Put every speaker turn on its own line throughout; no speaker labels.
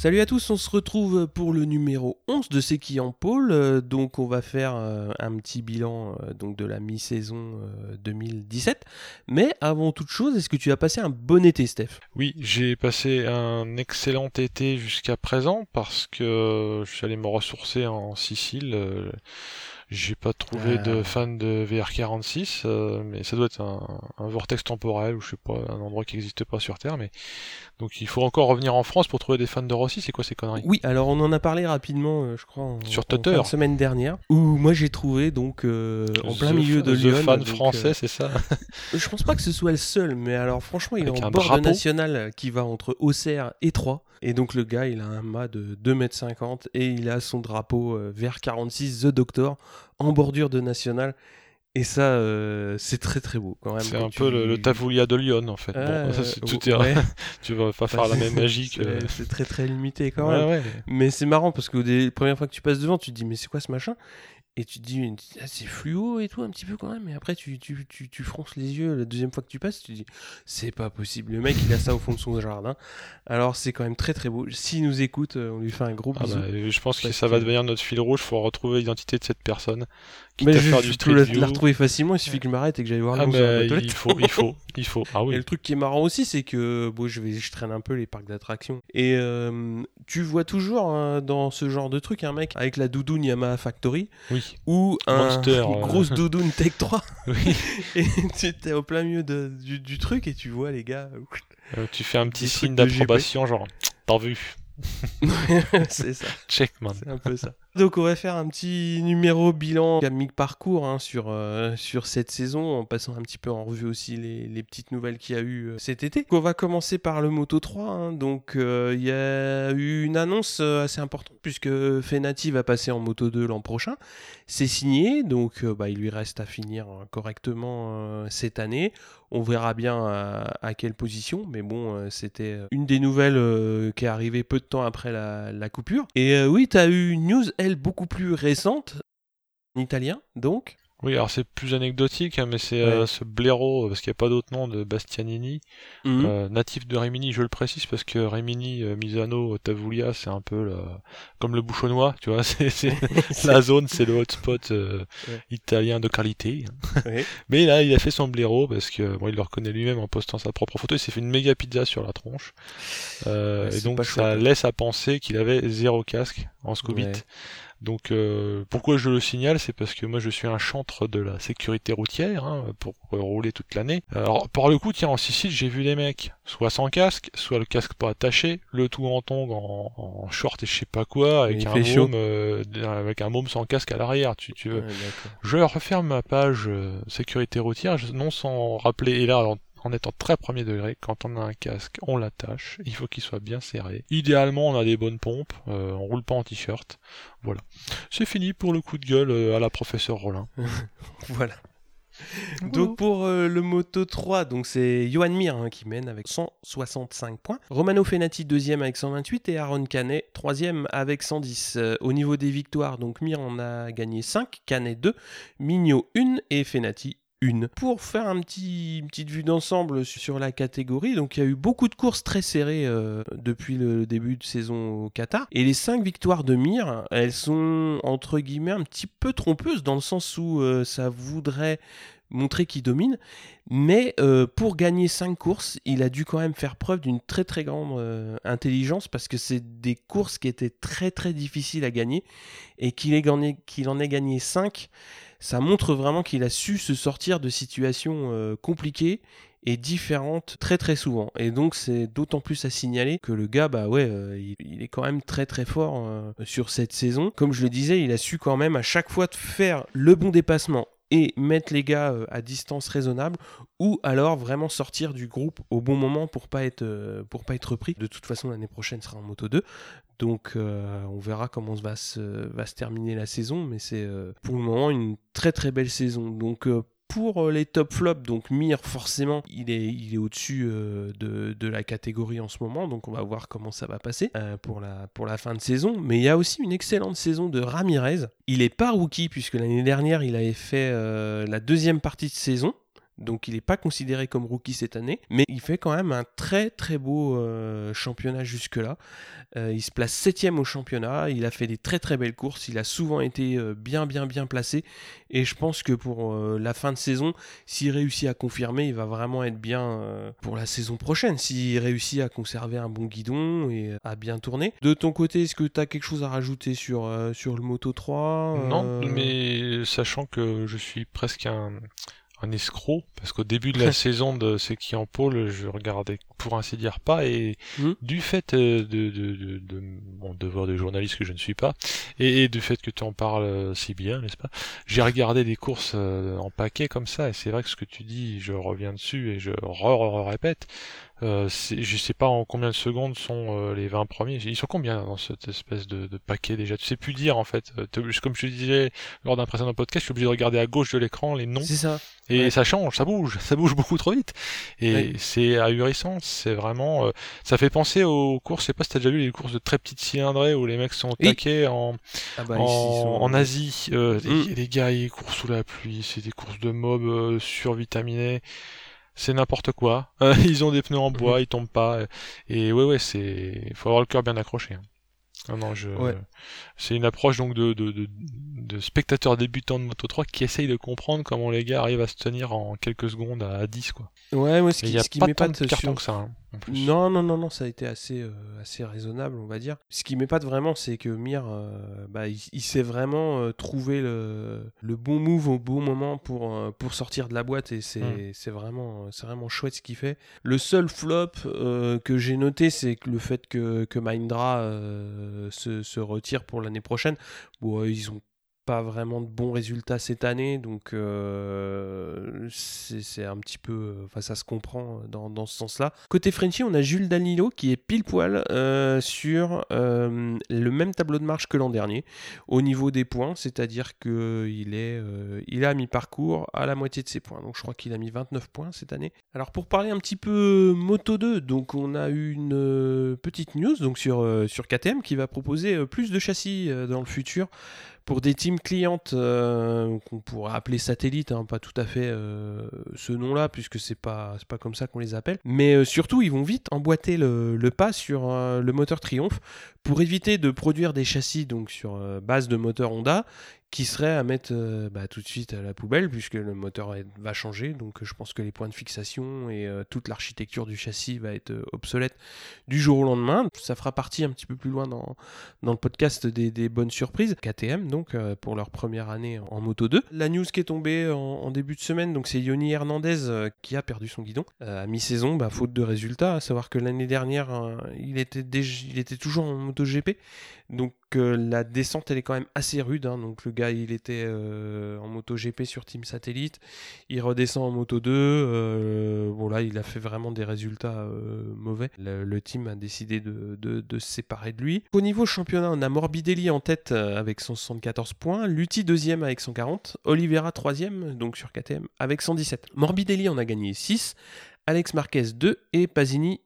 Salut à tous, on se retrouve pour le numéro 11 de C'est qui en pôle. Euh, Donc on va faire euh, un petit bilan euh, donc de la mi-saison euh, 2017. Mais avant toute chose, est-ce que tu as passé un bon été Steph?
Oui, j'ai passé un excellent été jusqu'à présent parce que je suis allé me ressourcer en Sicile. Euh, J'ai pas trouvé de fan de VR46, euh, mais ça doit être un, un vortex temporel ou je sais pas, un endroit qui n'existe pas sur Terre. Mais donc il faut encore revenir en France pour trouver des fans de Rossi. C'est quoi ces conneries?
Oui, alors on en a parlé rapidement, euh, je crois, en,
Sur
en
Twitter.
de semaine dernière, où moi j'ai trouvé donc euh, en plein
The-
milieu de
The
Lyon.
fan
donc,
français,
euh,
c'est ça
je pense pas que ce soit le seul, mais alors franchement, il
Avec
est en bord de
drapeau.
national qui va entre Auxerre et Troyes. Et donc le gars, il a un mât de 2m50 et il a son drapeau euh, vert 46 The Doctor en bordure de national. Et ça, euh, c'est très très beau quand même.
C'est un
tu-
peu le, le Tavoulia de Lyon en fait.
Euh,
bon, ça, c'est- tout
ouais.
tu vas pas faire la même magie que.
C'est très très limité quand
Ouais,
même.
ouais.
Mais c'est marrant parce que les premières fois que tu passes devant, tu te dis mais c'est quoi ce machin? Et tu te dis ah, c'est fluo et tout un petit peu quand même. Et après tu, tu, tu, tu fronces les yeux la deuxième fois que tu passes, tu te dis c'est pas possible. Le mec il a ça au fond de son jardin. Alors c'est quand même très très beau. S'il nous écoute, euh, on lui fait un gros
Ah
bisou.
bah, je pense que ça va devenir notre fil rouge. Faut retrouver l'identité de cette personne.
Mais
à
je,
faire du
peux la, la retrouver facilement. Il suffit que je m'arrête et que j'aille voir
Ah
toilette.
il faut, il faut, il faut. Ah
Et le truc qui est marrant aussi, c'est que bon, je, vais, je traîne un peu les parcs d'attractions. Et euh, tu vois toujours hein, dans ce genre de truc un mec avec la doudoune Yamaha Factory
Oui.
Ou un,
Monster,
une
euh.
grosse doudoune Tech 3.
Oui.
et tu es au plein milieu de- du, du truc et tu vois les gars.
Euh, tu fais un petit signe d'approbation, genre t'as vu.
c'est ça.
Check man.
C'est un peu ça. Donc on va faire un petit numéro bilan mi-parcours hein, sur, euh, sur cette saison, en passant un petit peu en revue aussi les, les petites nouvelles qu'il y a eu euh, cet été. On va commencer par le Moto 3. hein. Donc euh, il y a eu une annonce assez importante puisque Fenati va passer en Moto 2 l'an prochain. C'est signé, donc bah, il lui reste à finir correctement cette année. On verra bien à, quelle position, mais bon, c'était une des nouvelles qui est arrivée peu de temps après la, la coupure. Et oui, tu as eu une news, elle, beaucoup plus récente, en italien, donc.
Oui, alors c'est plus anecdotique, hein, mais c'est euh, ce blaireau, parce qu'il n'y a pas d'autre nom de Bastianini,
Mhm.
euh, natif de Rimini, je le précise, parce que Rimini, euh, Misano, Tavuglia, c'est un peu la- comme le bouchonnois, tu vois, c'est c'est- la zone, c'est le hotspot euh,
Ouais.
italien de qualité.
Ouais.
Mais là, il a fait son blaireau parce que bon, il le reconnaît lui-même en postant sa propre photo. Il s'est fait une méga pizza sur la tronche. Euh, et donc, ça
chouette.
laisse à penser qu'il avait zéro casque en Scobit. Donc, euh, pourquoi je le signale C'est parce que moi, je suis un chantre de la sécurité routière hein, pour rouler toute l'année. Alors, par le coup, tiens, en Sicile, j'ai vu des mecs, soit sans casque, soit le casque pas attaché, le tout en tongs, en, en short et je sais pas quoi, avec un môme, euh, avec un môme sans casque à l'arrière. Tu, tu veux
Ouais,
je referme ma page euh, sécurité routière, non sans rappeler, et là en, en étant très premier degré, quand on a un casque, on l'attache, il faut qu'il soit bien serré. Idéalement, on a des bonnes pompes, euh, on roule pas en t-shirt. Voilà. C'est fini pour le coup de gueule euh, à la professeure Rollin.
Voilà. Donc pour euh, le Moto 3, donc c'est Johan Mir hein, qui mène avec 165 points. Romano Fenati deuxième avec 128 et Aaron Canet troisième avec 110. Euh, au niveau des victoires, donc Mir en a gagné 5, Canet 2, Mignot 1 et Fenati 1. Pour faire un petit, une petite vue d'ensemble sur la catégorie, donc il y a eu beaucoup de courses très serrées euh, depuis le début de saison au Qatar. Et les 5 victoires de Mir, elles sont entre guillemets un petit peu trompeuses dans le sens où euh, ça voudrait montrer qu'il domine. Mais euh, pour gagner 5 courses, il a dû quand même faire preuve d'une très très grande intelligence parce que c'est des courses qui étaient très très difficiles à gagner et qu'il en ait gagné 5, ça montre vraiment qu'il a su se sortir de situations euh, compliquées et différentes très très souvent. Et donc c'est d'autant plus à signaler que le gars, bah ouais, euh, il, est quand même très très fort euh, sur cette saison. Comme je le disais, il a su quand même à chaque fois faire le bon dépassement et mettre les gars euh, à distance raisonnable ou alors vraiment sortir du groupe au bon moment pour pas être euh, pour pas être repris. De toute façon, l'année prochaine sera en moto 2. Donc euh, on verra comment va se, va se terminer la saison, mais c'est pour le moment une très très belle saison. Donc pour euh, les top flops, donc Mir, forcément, il est, il est au-dessus euh, de, de la catégorie en ce moment, donc on va voir comment ça va passer euh, pour, la, pour la fin de saison. Mais il y a aussi une excellente saison de Ramirez. Il est pas rookie, puisque l'année dernière, il avait fait la deuxième partie de saison. Donc il n'est pas considéré comme rookie cette année, mais il fait quand même un très très beau euh, championnat jusque-là. Euh, il se place septième au championnat, il a fait des très très belles courses, il a souvent été euh, bien bien bien placé, et je pense que pour la fin de saison, s'il réussit à confirmer, il va vraiment être bien pour la saison prochaine, s'il réussit à conserver un bon guidon et à bien tourner. De ton côté, est-ce que tu as quelque chose à rajouter sur, sur le Moto 3
Non, mais sachant que je suis presque un un escroc parce qu'au début de la saison de ce qui en pôle, je regardais pour ainsi dire pas et hmm. du fait euh, de, de, de, mon devoir de journaliste que je ne suis pas et, du fait que tu en parles euh, si bien, n'est-ce pas J'ai regardé des courses euh, en paquet comme ça et c'est vrai que ce que tu dis, je reviens dessus et je re, répète. Euh, je sais pas en combien de secondes sont euh, les 20 premiers. Ils sont combien dans cette espèce de, paquet déjà? Tu sais plus dire en fait. Euh, comme je te disais lors d'un précédent podcast, je suis obligé de regarder à gauche de l'écran les noms.
C'est ça.
Et ça change, ça bouge, ça bouge beaucoup trop vite. Et c'est ahurissant. C'est vraiment. ça fait penser aux courses. Je sais pas si t'as déjà vu les courses de très petites cylindrées où les mecs sont taqués en, ah bah, en, Asie. Mm. les, les, gars ils courent sous la pluie. C'est des courses de mobs survitaminés c'est n'importe quoi. ils ont des pneus en bois, mhm. ils tombent pas. Et ouais, ouais, c'est, il faut avoir le cœur bien accroché. Hein. Non, non, je... c'est une approche donc de, de, de, de spectateurs débutants de Moto 3 qui essayent de comprendre comment les gars arrivent à se tenir en quelques secondes à 10 quoi.
Ouais, moi ce qui,
ce
qui
m'épate de carton que ça. Hein.
Non, non, non, non, ça a été assez, euh, assez raisonnable, on va dire. Ce qui m'épate vraiment, c'est que Mir, euh, bah, il, sait vraiment euh, trouver le, le, bon move au bon moment pour, pour sortir de la boîte et c'est hmm. vraiment, c'est vraiment chouette ce qu'il fait. Le seul flop que j'ai noté, c'est le fait que, que Mindra se, se, retire pour l'année prochaine. Bon, ils ont pas vraiment de bons résultats cette année, donc euh, c'est un petit peu, enfin ça se comprend dans, dans ce sens-là. Côté Frenchy, on a Jules Danilo qui est pile poil euh, sur euh, le même tableau de marche que l'an dernier au niveau des points, c'est-à-dire que il est, il a mis parcours à la moitié de ses points, donc je crois qu'il a mis 29 points cette année. Alors pour parler un petit peu Moto 2, donc on a une petite news donc sur sur KTM qui va proposer plus de châssis dans le futur pour des teams clientes euh, qu'on pourrait appeler satellites, hein, pas tout à fait euh, ce nom-là, puisque c'est pas, pas comme ça qu'on les appelle. Mais euh, surtout, ils vont vite emboîter le, pas sur le moteur Triumph pour éviter de produire des châssis donc sur base de moteur Honda qui serait à mettre euh, bah, tout de suite à la poubelle puisque le moteur va changer. Donc je pense que les points de fixation et euh, toute l'architecture du châssis va être euh, obsolète du jour au lendemain. Ça fera partie un petit peu plus loin dans, dans le podcast des, bonnes surprises. KTM donc pour leur première année en Moto 2. La news qui est tombée en, début de semaine, donc c'est Yoni Hernandez qui a perdu son guidon à mi-saison, bah, faute de résultats. À savoir que l'année dernière, il, était il était toujours en Moto Donc la descente elle est quand même assez rude. Hein. Donc le gars il était euh, en moto GP sur Team Satellite, il redescend en moto 2. Euh, bon là il a fait vraiment des résultats euh, mauvais. Le, team a décidé de, se séparer de lui. Au niveau championnat on a Morbidelli en tête avec 174 points, Lutti deuxième avec 140, Oliveira troisième donc sur KTM avec 117. Morbidelli en a gagné 6, Alex Marquez 2 et Pasini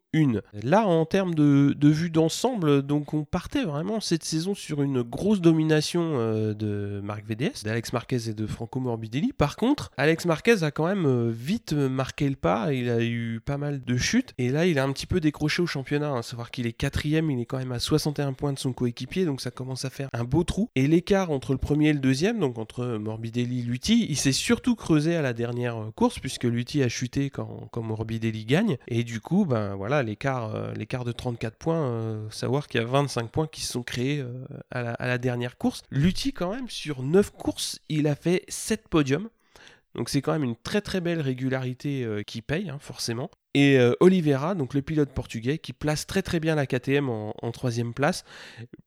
Là, en termes de, vue d'ensemble, donc on partait vraiment cette saison sur une grosse domination euh, de Marc VDS, d'Alex Marquez et de Franco Morbidelli. Par contre, Alex Marquez a quand même euh, vite marqué le pas, il a eu pas mal de chutes, et là il a un petit peu décroché au championnat, à hein. savoir qu'il est quatrième, il est quand même à 61 points de son coéquipier, donc ça commence à faire un beau trou. Et l'écart entre le premier et le deuxième, donc entre Morbidelli et Lutti, il s'est surtout creusé à la dernière course, puisque Lutti a chuté quand, quand Morbidelli gagne, et du coup, ben voilà, euh, l'écart de 34 points, euh, savoir qu'il y a 25 points qui se sont créés euh, à la, dernière course. Lutti, quand même, sur 9 courses, il a fait 7 podiums. Donc c'est quand même une très très belle régularité qui paye, hein, forcément. Et Oliveira, donc le pilote portugais, qui place très très bien la KTM en, troisième place,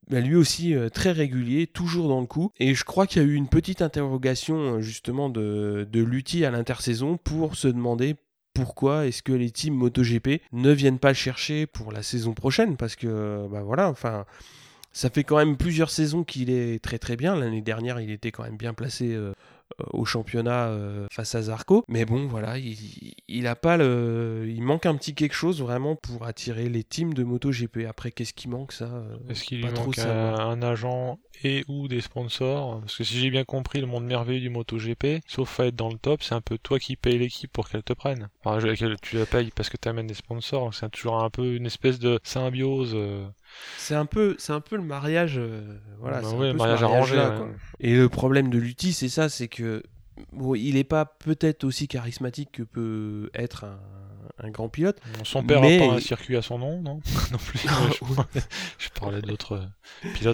bah, lui aussi très régulier, toujours dans le coup. Et je crois qu'il y a eu une petite interrogation justement de, de à l'intersaison pour se demander pourquoi est-ce que les teams MotoGP ne viennent pas le chercher pour la saison prochaine? Parce que, bah voilà, enfin, ça fait quand même plusieurs saisons qu'il est très très bien. L'année dernière, il était quand même bien placé euh, au championnat face à Zarco. Mais bon, voilà, il, il a pas le, il manque un petit quelque chose vraiment pour attirer les teams de MotoGP. Après, qu'est-ce qui manque ça
Est-ce qu'il lui manque un, agent et ou des sponsors? Parce que si j'ai bien compris, le monde merveilleux du MotoGP, sauf à être dans le top, c'est un peu toi qui payes l'équipe pour qu'elle te prenne. Enfin, tu la payes parce que tu amènes des sponsors. C'est toujours un peu une espèce de symbiose.
C'est un peu, c'est un peu le mariage, euh, voilà,
bah mariage arrangé.
Et le problème de Lutti, c'est ça, c'est que bon, il n'est pas peut-être aussi charismatique que peut être un, grand pilote.
Son père a pas un circuit à son nom, non? Non plus. je, parlais d'autres euh,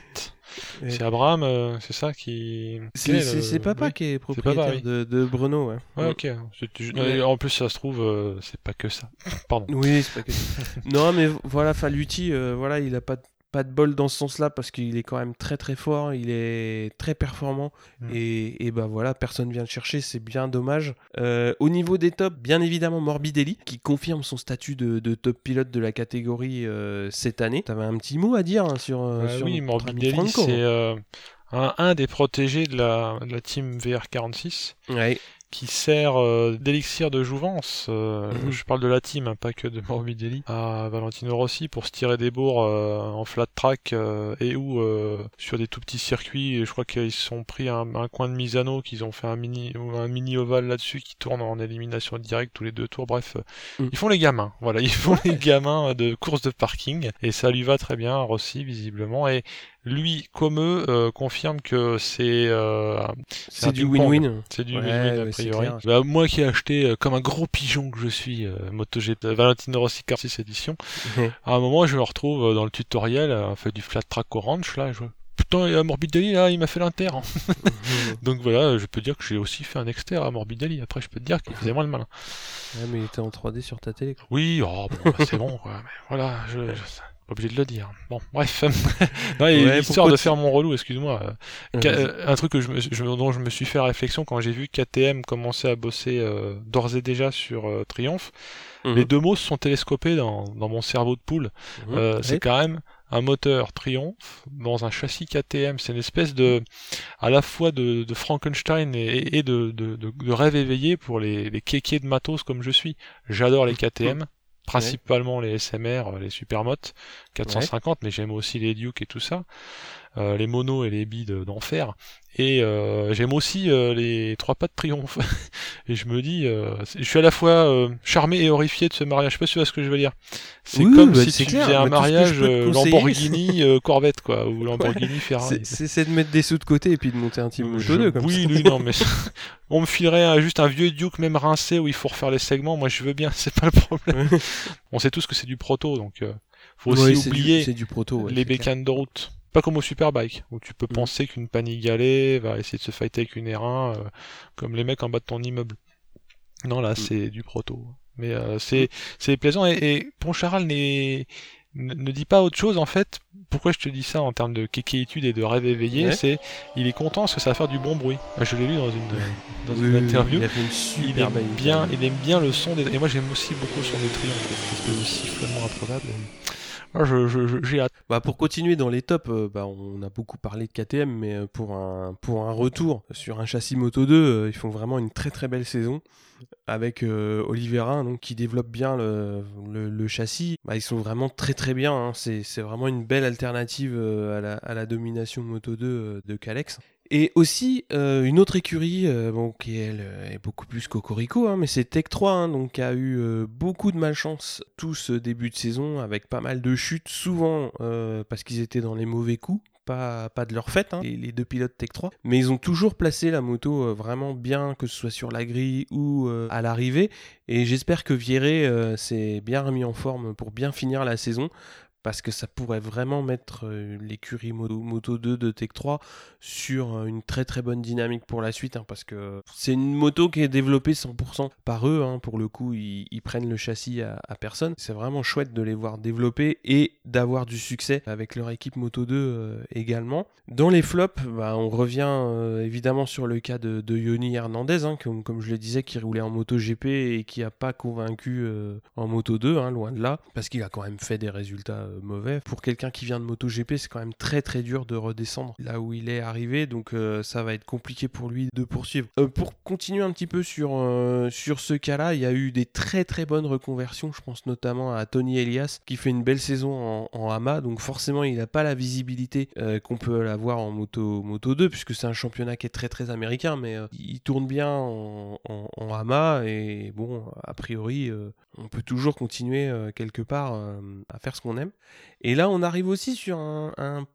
C'est Abraham, euh, c'est ça qui.
C'est papa qui est propriétaire de, de, Bruno. Ouais.
ouais ok. En plus, ça se trouve, c'est pas que ça. Pardon.
Oui, c'est pas que ça. non, mais voilà, Faluti, voilà, il a pas pas de bol dans ce sens-là parce qu'il est quand même très très fort, il est très performant mm. et, et bah voilà, personne vient le chercher, c'est bien dommage. Euh, au niveau des tops, bien évidemment Morbidelli qui confirme son statut de, top pilote de la catégorie euh, cette année. T'avais un petit mot à dire hein, sur, euh,
bah Oui, Morbidelli c'est un, des protégés de la, de la team VR46.
Ouais
qui sert euh, d'élixir de jouvence, euh, mhm. je parle de la team, hein, pas que de Morbidelli, à Valentino Rossi pour se tirer des bourgs euh, en flat track et ou sur des tout petits circuits. je crois qu'ils se sont pris un, coin de Misano, qu'ils ont fait un mini, un mini ovale là-dessus qui tourne en élimination directe tous les deux tours. Bref, mhm. ils font les gamins. Voilà, ils font les gamins de course de parking et ça lui va très bien, Rossi visiblement. Et lui, comme eux, euh, confirme que c'est
euh, c'est du win-win.
C'est du win-win a priori. Bah, moi qui ai acheté euh, comme un gros pigeon que je suis MotoGP Valentino Rossi Car 6 édition, à un moment je me retrouve dans le tutoriel, on fait du flat track orange là, je putain, Morbidelli, là, il m'a fait l'inter. Hein. Donc voilà, je peux dire que j'ai aussi fait un exter à Morbidelli. Après, je peux te dire qu'il faisait moins le malin.
Ouais, mais il était en 3D sur ta télé.
Oui, oh, bon, bah, c'est bon, quoi. Mais voilà, je, pas obligé de le dire. Bon, bref. non, histoire de faire mon relou, excuse-moi. Euh, un truc que je, dont je me suis fait réflexion quand j'ai vu KTM commencer à bosser euh, d'ores et déjà sur euh, Triumph. Mhm. Les deux mots se sont télescopés dans, dans mon cerveau de poule. Mhm. C'est quand même un moteur Triumph dans un châssis KTM. C'est une espèce de, à la fois de, de Frankenstein et, et de, de, de, rêve éveillé pour les, les kékés de matos comme je suis. J'adore les KTM principalement les SMR, les Supermotes 450, mais j'aime aussi les Duke et tout ça, euh, les monos et les bides d'enfer. Et euh, j'aime aussi euh, les trois pas de triomphe. et je me dis, je suis à la fois charmé et horrifié de ce mariage. Je sais pas si tu vois ce que je veux dire. C'est comme bah, si tu faisais un mariage Lamborghini Corvette, quoi, ou Lamborghini Ferrari.
C'est de mettre des sous de côté et puis de monter un team moto 2 comme
oui,
ça.
Oui, non, mais on me filerait juste un vieux Duke même rincé où il faut refaire les segments. Moi, je veux bien, c'est pas le problème. on sait tous que c'est du proto, donc faut aussi oublier
du, proto,
les bécanes de route. Pas comme au Superbike, où tu peux mm. penser qu'une Panigale va essayer de se fighter avec une R1, euh, comme les mecs en bas de ton immeuble. Non, là, mm. c'est du proto. Mais euh, c'est c'est plaisant. Et, et Poncharal n'est ne dit pas autre chose en fait. Pourquoi je te dis ça en termes de kékéitude et de rêve éveillé C'est il est content parce que ça va faire du bon bruit. Je l'ai lu dans une dans une interview.
Il, aime
bien, il aime bien le son des et moi j'aime aussi beaucoup le son des triomphes, cette espèce de sifflement improbable. Ah, j'ai hâte.
Bah, pour continuer dans les tops, euh, bah, on a beaucoup parlé de KTM, mais euh, pour un, pour un retour sur un châssis Moto 2, euh, ils font vraiment une très très belle saison avec Olivera donc, qui développe bien le, le, châssis. Bah, ils sont vraiment très très bien. Hein. C'est vraiment une belle alternative à la, à, la, domination Moto 2 de Calex. Et aussi, euh, une autre écurie, euh, bon, qui elle, euh, est beaucoup plus cocorico, hein, mais c'est Tech 3, hein, donc, qui a eu beaucoup de malchance tout ce début de saison, avec pas mal de chutes, souvent parce qu'ils étaient dans les mauvais coups. Pas, de leur fait, hein, les, deux pilotes Tech 3, mais ils ont toujours placé la moto vraiment bien, que ce soit sur la grille ou à l'arrivée, et j'espère que Vieré s'est bien remis en forme pour bien finir la saison, parce que ça pourrait vraiment mettre euh, l'écurie Moto, Moto 2 de Tech 3 sur euh, une très très bonne dynamique pour la suite, hein, parce que c'est une moto qui est développée 100% par eux, hein, pour le coup ils, prennent le châssis à, personne, c'est vraiment chouette de les voir développer et d'avoir du succès avec leur équipe Moto 2 euh, également. Dans les flops, bah, on revient évidemment sur le cas de, Yoni Hernandez, hein, comme, je le disais, qui roulait en moto GP et qui n'a pas convaincu en moto 2, loin de là, parce qu'il a quand même fait des résultats mauvais. Pour quelqu'un qui vient de MotoGP, c'est quand même très très dur de redescendre là où il est arrivé, donc ça va être compliqué pour lui de poursuivre. pour continuer un petit peu sur, sur ce cas-là, il y a eu des très très bonnes reconversions. Je pense notamment à Tony Elias qui fait une belle saison en, Hama, donc forcément il n'a pas la visibilité qu'on peut l'avoir en Moto, Moto 2, puisque c'est un championnat qui est très très américain, mais il tourne bien en, en, Hama et bon, a priori, on peut toujours continuer quelque part à faire ce qu'on aime. Et là, on arrive aussi sur un,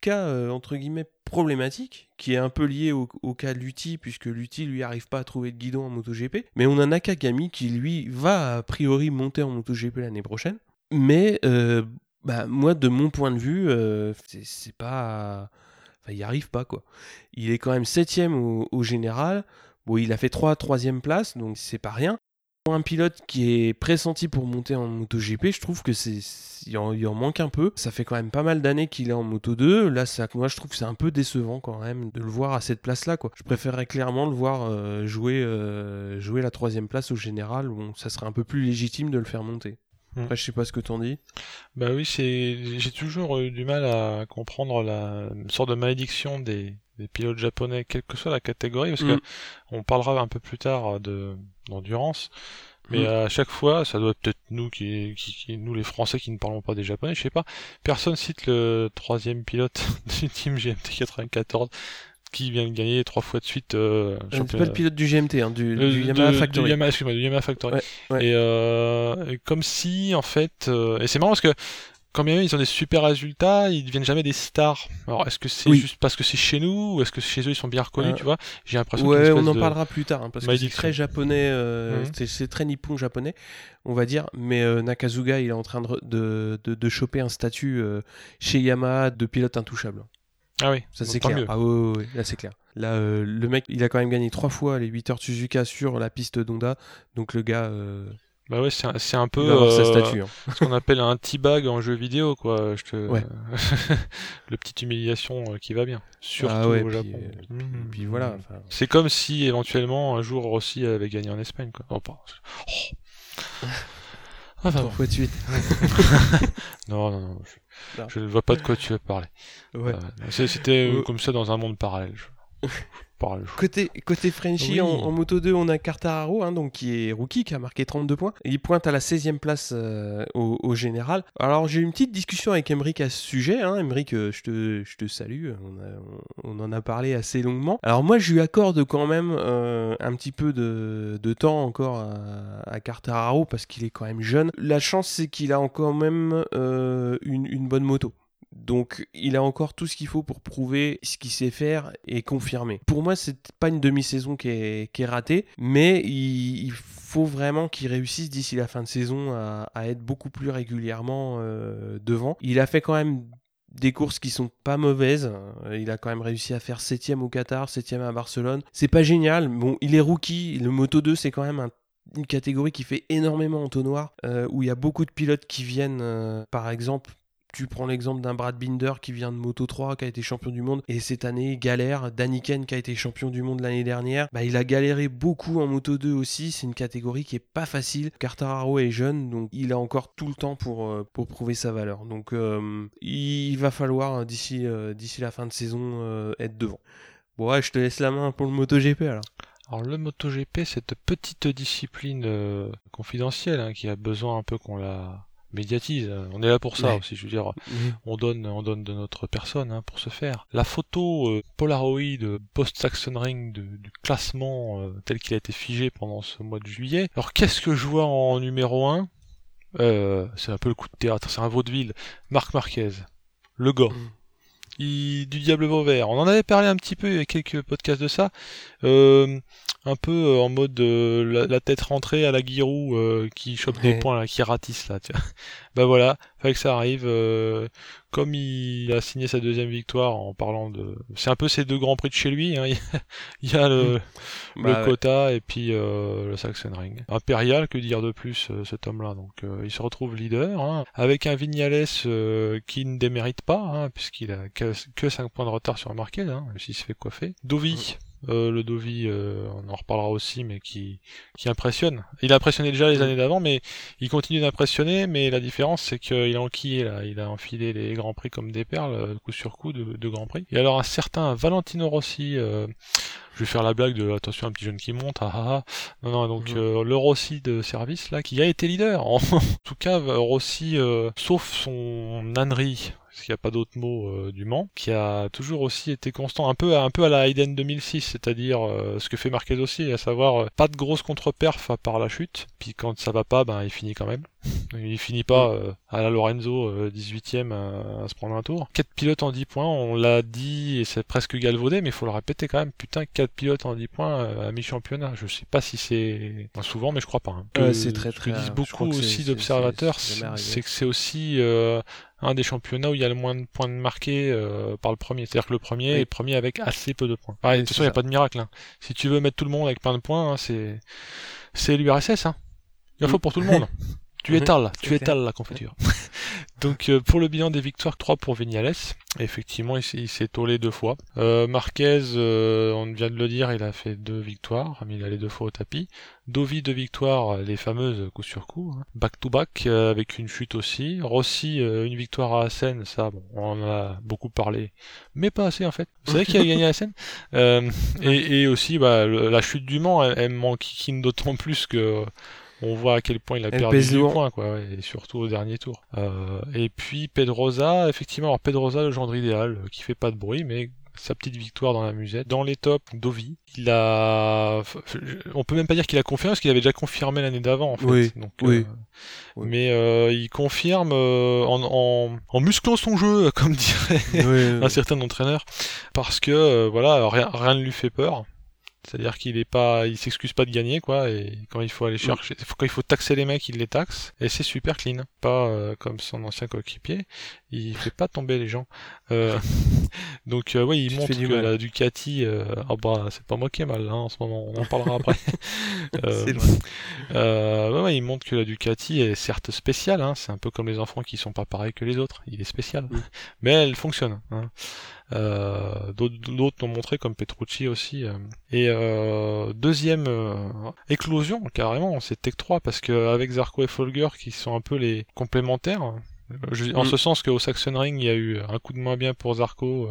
cas entre guillemets problématique qui est un peu lié au, cas de Lutti puisque Lutti lui arrive pas à trouver de guidon en MotoGP. Mais on a Nakagami qui lui va a priori monter en MotoGP l'année prochaine. Mais bah, moi de mon point de vue c'est pas enfin, il arrive pas quoi. Il est quand même septième au, au général. Bon, il a fait 3 troisième place, donc c'est pas rien. Pour un pilote qui est pressenti pour monter en MotoGP, je trouve que c'est il en, manque un peu. Ça fait quand même pas mal d'années qu'il est en Moto 2. Là, ça, moi, je trouve que c'est un peu décevant quand même de le voir à cette place-là. Quoi. Je préférerais clairement le voir euh, jouer, euh, jouer la troisième place au général. Bon, ça serait un peu plus légitime de le faire monter. Mm. Après, je sais pas ce que t'en dis.
Bah oui, c'est j'ai toujours eu du mal à comprendre la sorte de malédiction des, des pilotes japonais, quelle que soit la catégorie, parce que mm. on parlera un peu plus tard de d'endurance. Mais mm. à chaque fois, ça doit peut-être nous qui, qui, nous les Français qui ne parlons pas des Japonais, je sais pas. Personne cite le troisième pilote du team GMT 94 qui vient de gagner trois fois de suite. Euh,
c'est pas le pilote du GMT, hein, du, du, Yamaha Factory.
Du Yamaha, excuse-moi, du Yamaha Factory. Et, euh, comme si, en fait, euh, et c'est marrant parce que quand bien ils ont des super résultats, ils deviennent jamais des stars. Alors est-ce que c'est juste parce que c'est chez nous ou est-ce que chez eux ils sont bien reconnus, tu vois? J'ai l'impression.
Ouais, on en parlera plus tard hein, parce que c'est très japonais, mhm. c'est très nippon japonais, on va dire. Mais Nakazuga, il est en train de, de, de, de choper un statut chez Yamaha de pilote intouchable.
Ah oui,
ça c'est clair. Ah oui, oui, là c'est clair. Là, euh, le mec, il a quand même gagné trois fois les 8 heures Suzuka sur la piste d'Onda. Donc le gars. Euh,
bah ouais, c'est un, un, peu euh, hein. ce qu'on appelle un T-bag en jeu vidéo, quoi. Je te... le petite humiliation qui va bien, surtout ah au Japon.
Puis, mmh. puis voilà.
C'est comme si éventuellement un jour Rossi avait gagné en Espagne, quoi. Oh, oh.
Enfin, Pourquoi de suite
Non, non, non. Je ne vois pas de quoi tu veux parler. Ouais. Euh, c'était euh, comme ça dans un monde parallèle.
Côté, côté Frenchy, en, Moto 2, on a Cartararo, hein, donc, qui est rookie, qui a marqué 32 points. il pointe à la 16e place euh, au, général. Alors, j'ai eu une petite discussion avec Emeric à ce sujet. Hein. Emeric, euh, je, te, je te salue. On, en a parlé assez longuement. Alors, moi, je lui accorde quand même euh, un petit peu de, de temps encore à, à Cartararo parce qu'il est quand même jeune. La chance, c'est qu'il a encore même une, une bonne moto. Donc il a encore tout ce qu'il faut pour prouver ce qu'il sait faire et confirmer. Pour moi, c'est pas une demi-saison qui est, ratée, mais il, faut vraiment qu'il réussisse d'ici la fin de saison à, être beaucoup plus régulièrement euh, devant. Il a fait quand même des courses qui sont pas mauvaises. Il a quand même réussi à faire 7 au Qatar, 7 à Barcelone. C'est pas génial. Bon, il est rookie. Le Moto 2, c'est quand même une catégorie qui fait énormément entonnoir, euh, où il y a beaucoup de pilotes qui viennent, euh, par exemple, tu prends l'exemple d'un Brad Binder qui vient de Moto 3, qui a été champion du monde, et cette année galère. Daniken qui a été champion du monde l'année dernière, bah, il a galéré beaucoup en Moto 2 aussi. C'est une catégorie qui est pas facile. Cartararo est jeune, donc il a encore tout le temps pour, euh, prouver sa valeur. Donc euh, il va falloir d'ici euh, d'ici la fin de saison être devant. Bon je te laisse la main pour le MotoGP alors.
Alors le MotoGP, cette petite discipline confidentielle hein, qui a besoin un peu qu'on la médiatise. On est là pour ça aussi. Je veux dire, on donne, on donne de notre personne hein, pour se faire. La photo euh, Polaroid euh, post-Saxon Ring du classement euh, tel qu'il a été figé pendant ce mois de juillet. Alors qu'est-ce que je vois en numéro 1 C'est un peu le coup de théâtre. C'est un vaudeville. Marc Marquez, le gars. Du Diable Vauvert. On en avait parlé un petit peu, il y a quelques podcasts de ça. Euh, un peu euh, en mode euh, la, tête rentrée à la Giroud euh, qui chope des points là, qui ratisse là. Tu vois. bah voilà, fait que ça arrive. comme il a signé sa deuxième victoire en parlant de, c'est un peu ces deux grands prix de chez lui. Hein. il y a le, mm. le bah, et puis le Saxon Ring. Impérial, que dire de plus cet homme-là? Donc il se retrouve leader hein, avec un Vignales qui ne démérite pas hein, puisqu'il a que, que 5 points de retard sur Marquez, hein, s'il se fait coiffer. Dovi. Mm. Euh, le Dovi, euh, on en reparlera aussi, mais qui, qui impressionne. Il a impressionné déjà les années d'avant, mais il continue d'impressionner, mais la différence c'est qu'il a enquillé là, il a enfilé les grands prix comme des perles, euh, coup sur coup de, de grands prix. Et alors un certain Valentino Rossi, je vais faire la blague de attention un petit jeune qui monte, ah, ah, ah. non non donc le Rossi de service là qui a été leader. en tout cas Rossi, sauf son ânerie parce qu'il n'y a pas d'autre mot euh, du Mans, qui a toujours aussi été constant, un peu, un peu à la Hayden 2006, c'est-à-dire euh, ce que fait Marquez aussi, à savoir euh, pas de grosse contre-perf à part la chute, puis quand ça va pas, ben il finit quand même. Il finit pas à la Lorenzo 18ème à, se prendre un tour. 4 pilotes en 10 points, on l'a dit et c'est presque galvaudé, mais il faut le répéter quand même. Putain, 4 pilotes en 10 points à mi-championnat. Je sais pas si c'est souvent, mais je crois pas.
Hein. c'est très très.
Ce que disent beaucoup aussi d'observateurs, c'est que c'est aussi un des championnats où il y a le moins de points de marqués euh, par le premier. C'est-à-dire que le premier est premier avec assez peu de points. de toute façon, il n'y a pas de miracle. Hein. Si tu veux mettre tout le monde avec plein de points, hein, c'est c'est l'URSS. Hein. Il en faut pour tout le monde. tu étales, tu étales la confiture. Donc euh, pour le bilan des victoires, 3 pour Vignales. Effectivement, il, s'est tolé deux fois. Euh, Marquez, euh, on vient de le dire, il a fait deux victoires, mais il allait deux fois au tapis. Dovi, deux victoires, les fameuses coup sur coup, hein. back to back, avec une chute aussi. Rossi, une victoire à Assen, ça, bon, on en a beaucoup parlé, mais pas assez en fait. C'est vrai qu'il a gagné à Assen? et, et, aussi, bah, la chute du Mans, elle, elle manque d'autant plus que on voit à quel point il a perdu du point, quoi, et surtout au dernier tour. Euh, et puis Pedrosa, effectivement, alors Pedrosa, le gendre idéal, euh, qui fait pas de bruit, mais sa petite victoire dans la musette. Dans les tops, Dovi, il a, on peut même pas dire qu'il a confirmé parce qu'il avait déjà confirmé l'année d'avant en fait.
Oui,
Donc,
oui.
Euh, mais il confirme en, en, musclant son jeu, comme dirait un certain entraîneur, parce que voilà, rien, rien ne lui fait peur. C'est-à-dire qu'il est pas, il s'excuse pas de gagner quoi, et quand il faut aller chercher, quand il faut taxer les mecs, il les taxe, et c'est super clean, pas euh, comme son ancien coéquipier, il fait pas tomber les gens. Euh, donc euh, oui, il montre que la Ducati, oh bah c'est pas moi qui ai mal hein, en ce moment, on en parlera après. vrai. ouais, il montre que la Ducati est certes spéciale, hein, c'est un peu comme les enfants qui sont pas pareils que les autres, il est spécial, mais elle fonctionne. Hein. Euh, d'autres l'ont montré comme Petrucci aussi. Euh. Et euh, deuxième éclosion carrément, c'est Tech 3 parce qu'avec Zarco et Folger qui sont un peu les complémentaires, en mm. ce sens qu'au Saxon Ring, il y a eu un coup de moins bien pour Zarco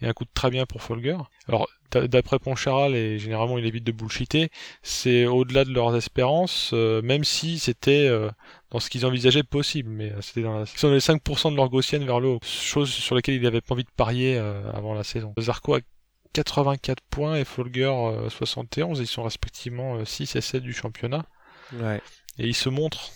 et un coup de très bien pour Folger. Alors, d'après Poncharal, et généralement il évite de bullshiter, c'est au-delà de leurs espérances, même si c'était dans ce qu'ils envisageaient possible, mais euh, c'était dans, la... les 5% de leur gaussienne vers le haut, chose sur laquelle ils n'avaient pas envie de parier euh, avant la saison. Zarco a 84 points et Folger 71, ils sont respectivement 6 et 7 du championnat.
Ouais.
Et ils se montrent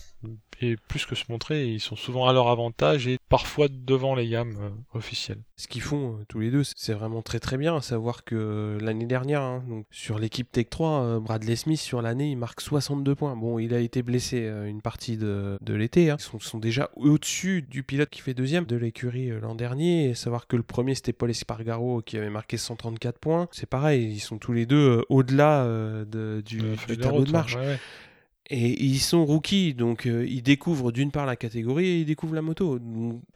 et plus que se montrer, ils sont souvent à leur avantage et parfois devant les YAM euh, officiels.
Ce qu'ils font euh, tous les deux, c'est vraiment très très bien. À savoir que euh, l'année dernière, hein, donc, sur l'équipe Tech 3, Bradley Smith sur l'année, il marque 62 points. Bon, il a été blessé une partie de, de l'été. Hein. Ils sont, déjà au-dessus du pilote qui fait deuxième de l'écurie l'an dernier. Et savoir que le premier c'était Paul Espargaro qui avait marqué 134 points. C'est pareil, ils sont tous les deux au-delà de, du, tableau de marche. Et ils sont rookies, donc euh, ils découvrent d'une part la catégorie et ils découvrent la moto.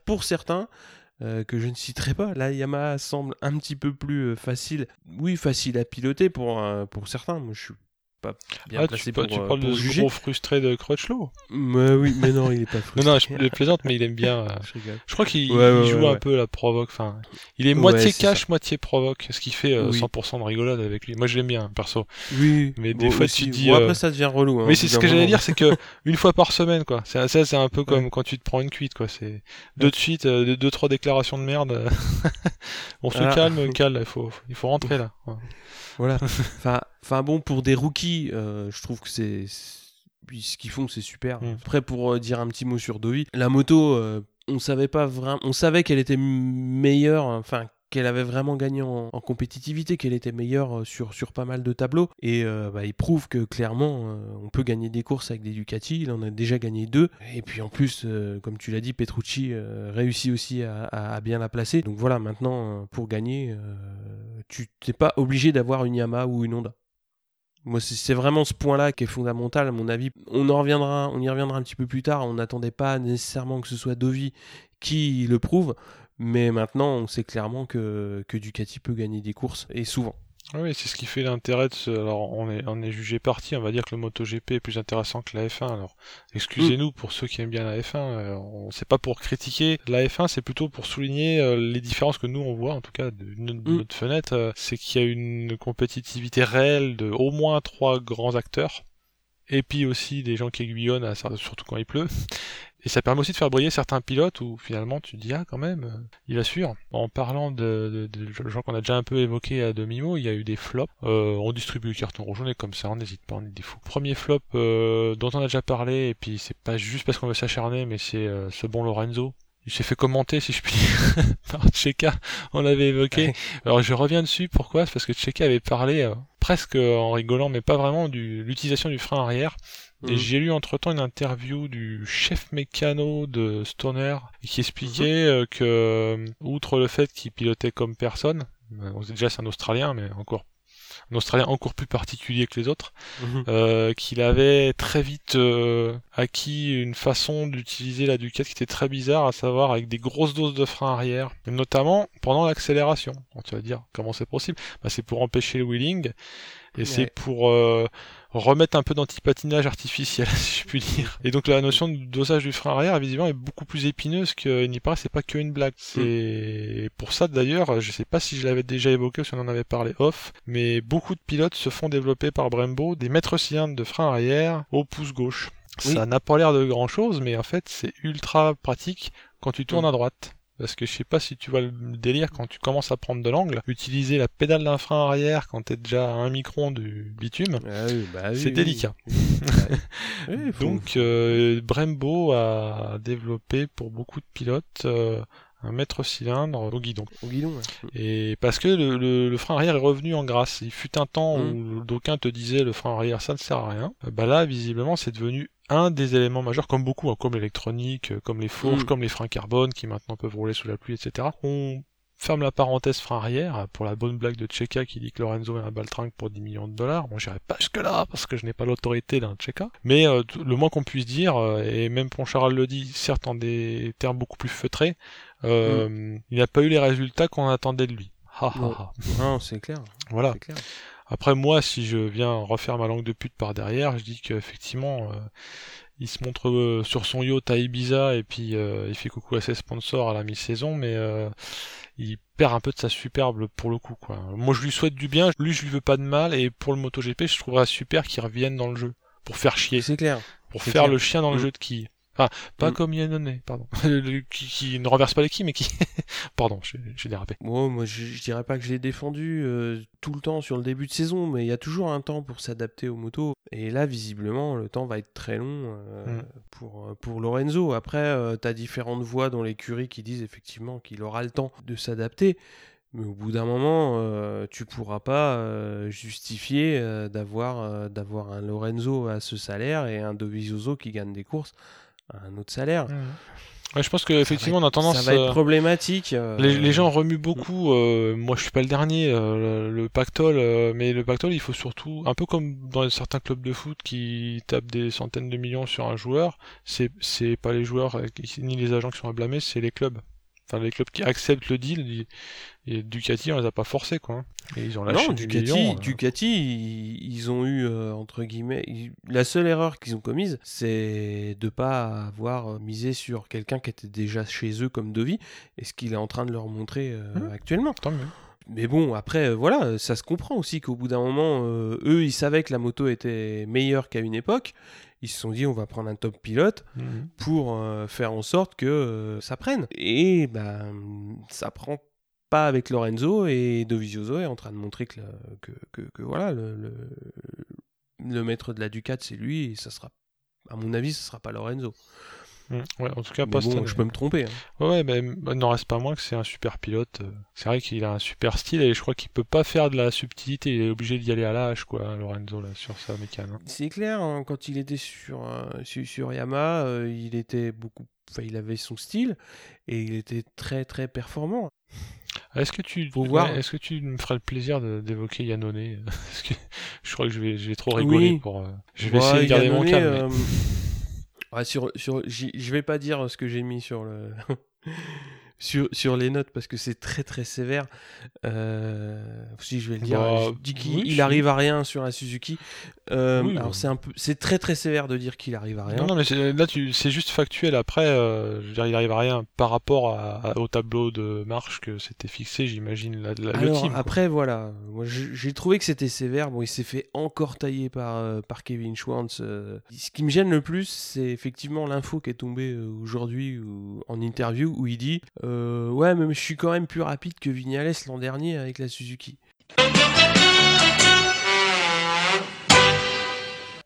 pour certains, euh, que je ne citerai pas, la Yamaha semble un petit peu plus euh, facile, oui, facile à piloter pour, pour certains. Moi, je suis pas bien ah, placé
tu,
pour,
tu parles de ce gros frustré de Crutchlow.
Mais oui mais non il est pas frustré.
Non non je, plaisante mais il aime bien euh, je, crois qu'il joue un peu la provoque enfin il est moitié cash moitié provoque ce qui fait 100% euh, de rigolade avec lui. Moi je l'aime bien perso.
Oui
mais des fois tu dis
bon, après euh, ça devient relou hein,
mais c'est ce que j'allais dire c'est que une fois par semaine quoi. C'est ça c'est un peu comme quand tu te prends une cuite quoi. C'est deux de suite deux, trois déclarations de merde. On se ah. calme calme il faut il faut rentrer là.
Voilà. enfin, enfin bon, pour des rookies, euh, je trouve que c'est ce qu'ils font, c'est super. Mm. Après, pour euh, dire un petit mot sur Dovi, la moto, euh, on savait pas vraiment, on savait qu'elle était meilleure, enfin qu'elle avait vraiment gagné en, compétitivité, qu'elle était meilleure sur, sur pas mal de tableaux. Et bah, il prouve que clairement, on peut gagner des courses avec des Ducati. Il en a déjà gagné deux. Et puis en plus, comme tu l'as dit, Petrucci réussit aussi à, bien la placer. Donc voilà, maintenant, pour gagner, tu n'es pas obligé d'avoir une Yamaha ou une Honda. Moi, c'est vraiment ce point-là qui est fondamental, à mon avis. On en reviendra, on y reviendra un petit peu plus tard. On n'attendait pas nécessairement que ce soit Dovi qui le prouve. Mais maintenant, on sait clairement que, que Ducati peut gagner des courses, et souvent.
Oui, c'est ce qui fait l'intérêt de ce... Alors, on est, on est jugé parti, on va dire que le MotoGP est plus intéressant que la F1. Alors, excusez-nous mm. pour ceux qui aiment bien la F1. Euh, on... C'est pas pour critiquer la F1, c'est plutôt pour souligner euh, les différences que nous on voit, en tout cas de, mm. notre fenêtre. Euh, c'est qu'il y a une compétitivité réelle de au moins trois grands acteurs. Et puis aussi des gens qui aiguillonnent, surtout quand il pleut. Et ça permet aussi de faire briller certains pilotes où finalement tu dis ah quand même, euh, il assure. En parlant de, gens qu'on a déjà un peu évoqués à demi-mot, il y a eu des flops. Euh, on distribue le carton rouge, on est comme ça, on n'hésite pas, on est des fous. Premier flop euh, dont on a déjà parlé, et puis c'est pas juste parce qu'on veut s'acharner, mais c'est ce bon Lorenzo il s'est fait commenter, si je puis dire, par Tcheka. On l'avait évoqué. Alors je reviens dessus. Pourquoi? C'est parce que Tcheka avait parlé presque en rigolant, mais pas vraiment, de l'utilisation du frein arrière. Et mhm. j'ai lu entre-temps une interview du chef mécano de Stoner qui expliquait mhm. euh, que, euh, outre le fait qu'il pilotait comme personne, euh, déjà c'est un Australien, mais encore un Australien encore plus particulier que les autres, mhm. qu'il avait très vite acquis une façon d'utiliser la Ducat qui était très bizarre, à savoir avec des grosses doses de frein arrière, notamment pendant l'accélération. Tu vas dire comment c'est possible? Bah, C'est pour empêcher le wheeling et c'est pour remettre un peu d'antipatinage artificiel, si je puis dire. Et donc la notion de dosage du frein arrière, visiblement, est beaucoup plus épineuse qu'il n'y paraît. C'est pas qu'une blague. C'est pour ça d'ailleurs, je sais pas si je l'avais déjà évoqué ou si on en avait parlé off, mais beaucoup de pilotes se font développer par Brembo des maîtres cylindres de frein arrière au pouce gauche. Ça n'a pas l'air de grand chose, mais en fait c'est ultra pratique quand tu tournes mm. à droite. Parce que je sais pas si tu vois le délire quand tu commences à prendre de l'angle, utiliser la pédale d'un frein arrière quand t'es déjà à un micron du bitume, ah bah c'est délicat. Donc euh, Brembo a développé pour beaucoup de pilotes euh, un mètre cylindre au guidon.
Au guidon,
Et parce que le, frein arrière est revenu en grâce. Il fut un temps mmh. où d'aucuns te disaient le frein arrière ça ne sert à rien. Bah là, visiblement, c'est devenu un des éléments majeurs, comme beaucoup, hein, comme l'électronique, euh, comme les fourches, mm. comme les freins carbone qui maintenant peuvent rouler sous la pluie, etc. On ferme la parenthèse frein arrière pour la bonne blague de Tcheka qui dit que Lorenzo est un baltringue pour 10 millions de dollars. Bon, j'irai pas jusque là parce que je n'ai pas l'autorité d'un Tcheka. Mais euh, le moins qu'on puisse dire, euh, et même Poncharal le dit, certes en des termes beaucoup plus feutrés, mm. il n'a pas eu les résultats qu'on attendait de lui.
non, c'est clair.
Voilà. Clair. Après moi, si je viens refaire ma langue de pute par derrière, je dis qu'effectivement, euh, il se montre euh, sur son yacht à Ibiza et puis euh, il fait coucou à ses sponsors à la mi-saison, mais il perd un peu de sa superbe pour le coup. Quoi. Moi, je lui souhaite du bien, lui, je lui veux pas de mal, et pour le MotoGP, je trouverais super qu'il revienne dans le jeu pour faire chier.
C'est clair.
Pour faire le chien dans le mm. jeu de qui Enfin, pas mm. comme Yannone, pardon. qui, ne renverse pas les qui, mais qui. pardon, j'ai dérapé.
Bon, moi, je, dirais pas que j'ai défendu euh, tout le temps sur le début de saison, mais il y a toujours un temps pour s'adapter aux motos. Et là, visiblement, le temps va être très long euh, mm. pour, euh, pour Lorenzo. Après, tu as différentes voix dans l'écurie qui disent effectivement qu'il aura le temps de s'adapter. Mais au bout d'un moment, euh, tu pourras pas justifier d'avoir d'avoir un Lorenzo à ce salaire et un Dovizioso qui gagne des courses un autre salaire.
Ouais, je pense qu'effectivement, on a tendance.
Ça va être euh, problématique. Euh,
les, gens remuent beaucoup. Euh, moi, je suis pas le dernier. le pactole, mais le pactole, il faut surtout, un peu comme dans certains clubs de foot qui tapent des centaines de millions sur un joueur. C'est pas les joueurs ni les agents qui sont à blâmer, c'est les clubs les clubs qui acceptent le deal, et Ducati, on les a pas forcés, quoi. Hein. Et ils ont lâché non,
Ducati,
millions, euh.
Ducati, ils, ont eu, euh, entre guillemets, la seule erreur qu'ils ont commise, c'est de pas avoir misé sur quelqu'un qui était déjà chez eux comme Dovi, et ce qu'il est en train de leur montrer euh, mmh. actuellement.
Tant mieux.
Mais bon, après, voilà, ça se comprend aussi qu'au bout d'un moment, eux, ils savaient que la moto était meilleure qu'à une époque, ils se sont dit on va prendre un top pilote mhm. pour euh, faire en sorte que euh, ça prenne. Et ben ça prend pas avec Lorenzo et Dovizioso est en train de montrer que, que, que, voilà le, le, maître de la Ducat c'est lui et ça sera à mon avis ce sera pas Lorenzo.
Mm. Ouais, en tout cas, pas bon,
je peux me tromper.
Hein. Ouais, mais il n'en reste pas moins que c'est un super pilote. Euh. C'est vrai qu'il a un super style et je crois qu'il peut pas faire de la subtilité. Il est obligé d'y aller à l'âge, quoi, hein, Lorenzo, là, sur sa mécanique. Hein.
C'est clair, quand il était sur, euh, sur, Yamaha, euh, il était beaucoup. Enfin, il avait son style et il était très très performant.
Est-ce que tu voir... est-ce que tu me ferais le plaisir d'évoquer Yannone? Parce que je crois que je vais, je vais trop rigoler pour. Je vais essayer de garder mon calme.
Sur, sur, je vais pas dire ce que j'ai mis sur le. sur, sur les notes parce que c'est très très sévère. Euh, si je vais le dire,
Bah,
je dis qu'il
oui,
il arrive à rien sur la Suzuki. Euh,
Oui,
alors
bah.
c'est un peu, c'est très très sévère de dire qu'il arrive à rien.
Non, non, mais là, tu, c'est juste factuel. Après, euh, je veux dire, il arrive à rien par rapport à, à- au tableau de marche que c'était fixé, j'imagine, la, la- le team.
après voilà, moi j'ai trouvé que c'était sévère. Bon, il s'est fait encore tailler par par Kevin Schwantz. euh. Ce qui me gêne le plus, c'est effectivement l'info qui est tombée aujourd'hui ou- en interview où il dit euh, ouais, mais je suis quand même plus rapide que Vignales l'an dernier avec la Suzuki.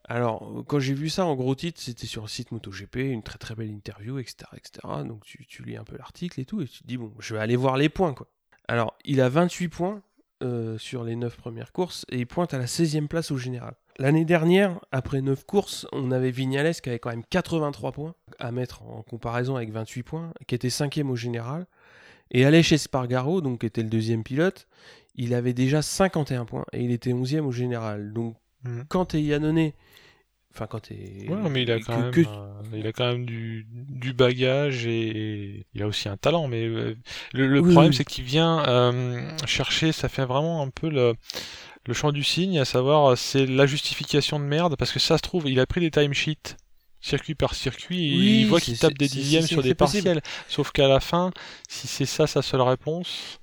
Alors, euh, quand j'ai vu ça en gros titre, c'était sur le site MotoGP, une très très belle interview, etc. etc. Donc tu, tu lis un peu l'article et tout, et tu te dis, bon, je vais aller voir les points, quoi. Alors, il a 28 points euh, sur les 9 premières courses, et il pointe à la 16e place au général. L'année dernière, après 9 courses, on avait Vignales qui avait quand même 83 points à mettre en comparaison avec 28 points, qui était 5e au général. Et Aleix Espargaro, donc qui était le deuxième pilote, il avait déjà 51 points, et il était 11e au général. Donc
Mhm.
quand t'es Yannone, enfin quand t'es...
Ouais, non, mais il a quand
que-
même,
que-
euh, il a quand même du, du bagage et, et il a aussi un talent. Mais euh, le, le
Oui,
problème,
oui.
c'est qu'il vient euh, chercher, ça fait vraiment un peu le, le champ du signe, à savoir, euh, c'est la justification de merde, parce que ça se trouve, il a pris des timesheets circuit par circuit, et
Oui,
il voit qu'il tape des dixièmes sur des
possible.
partiels. Sauf qu'à la fin, si c'est ça sa seule réponse,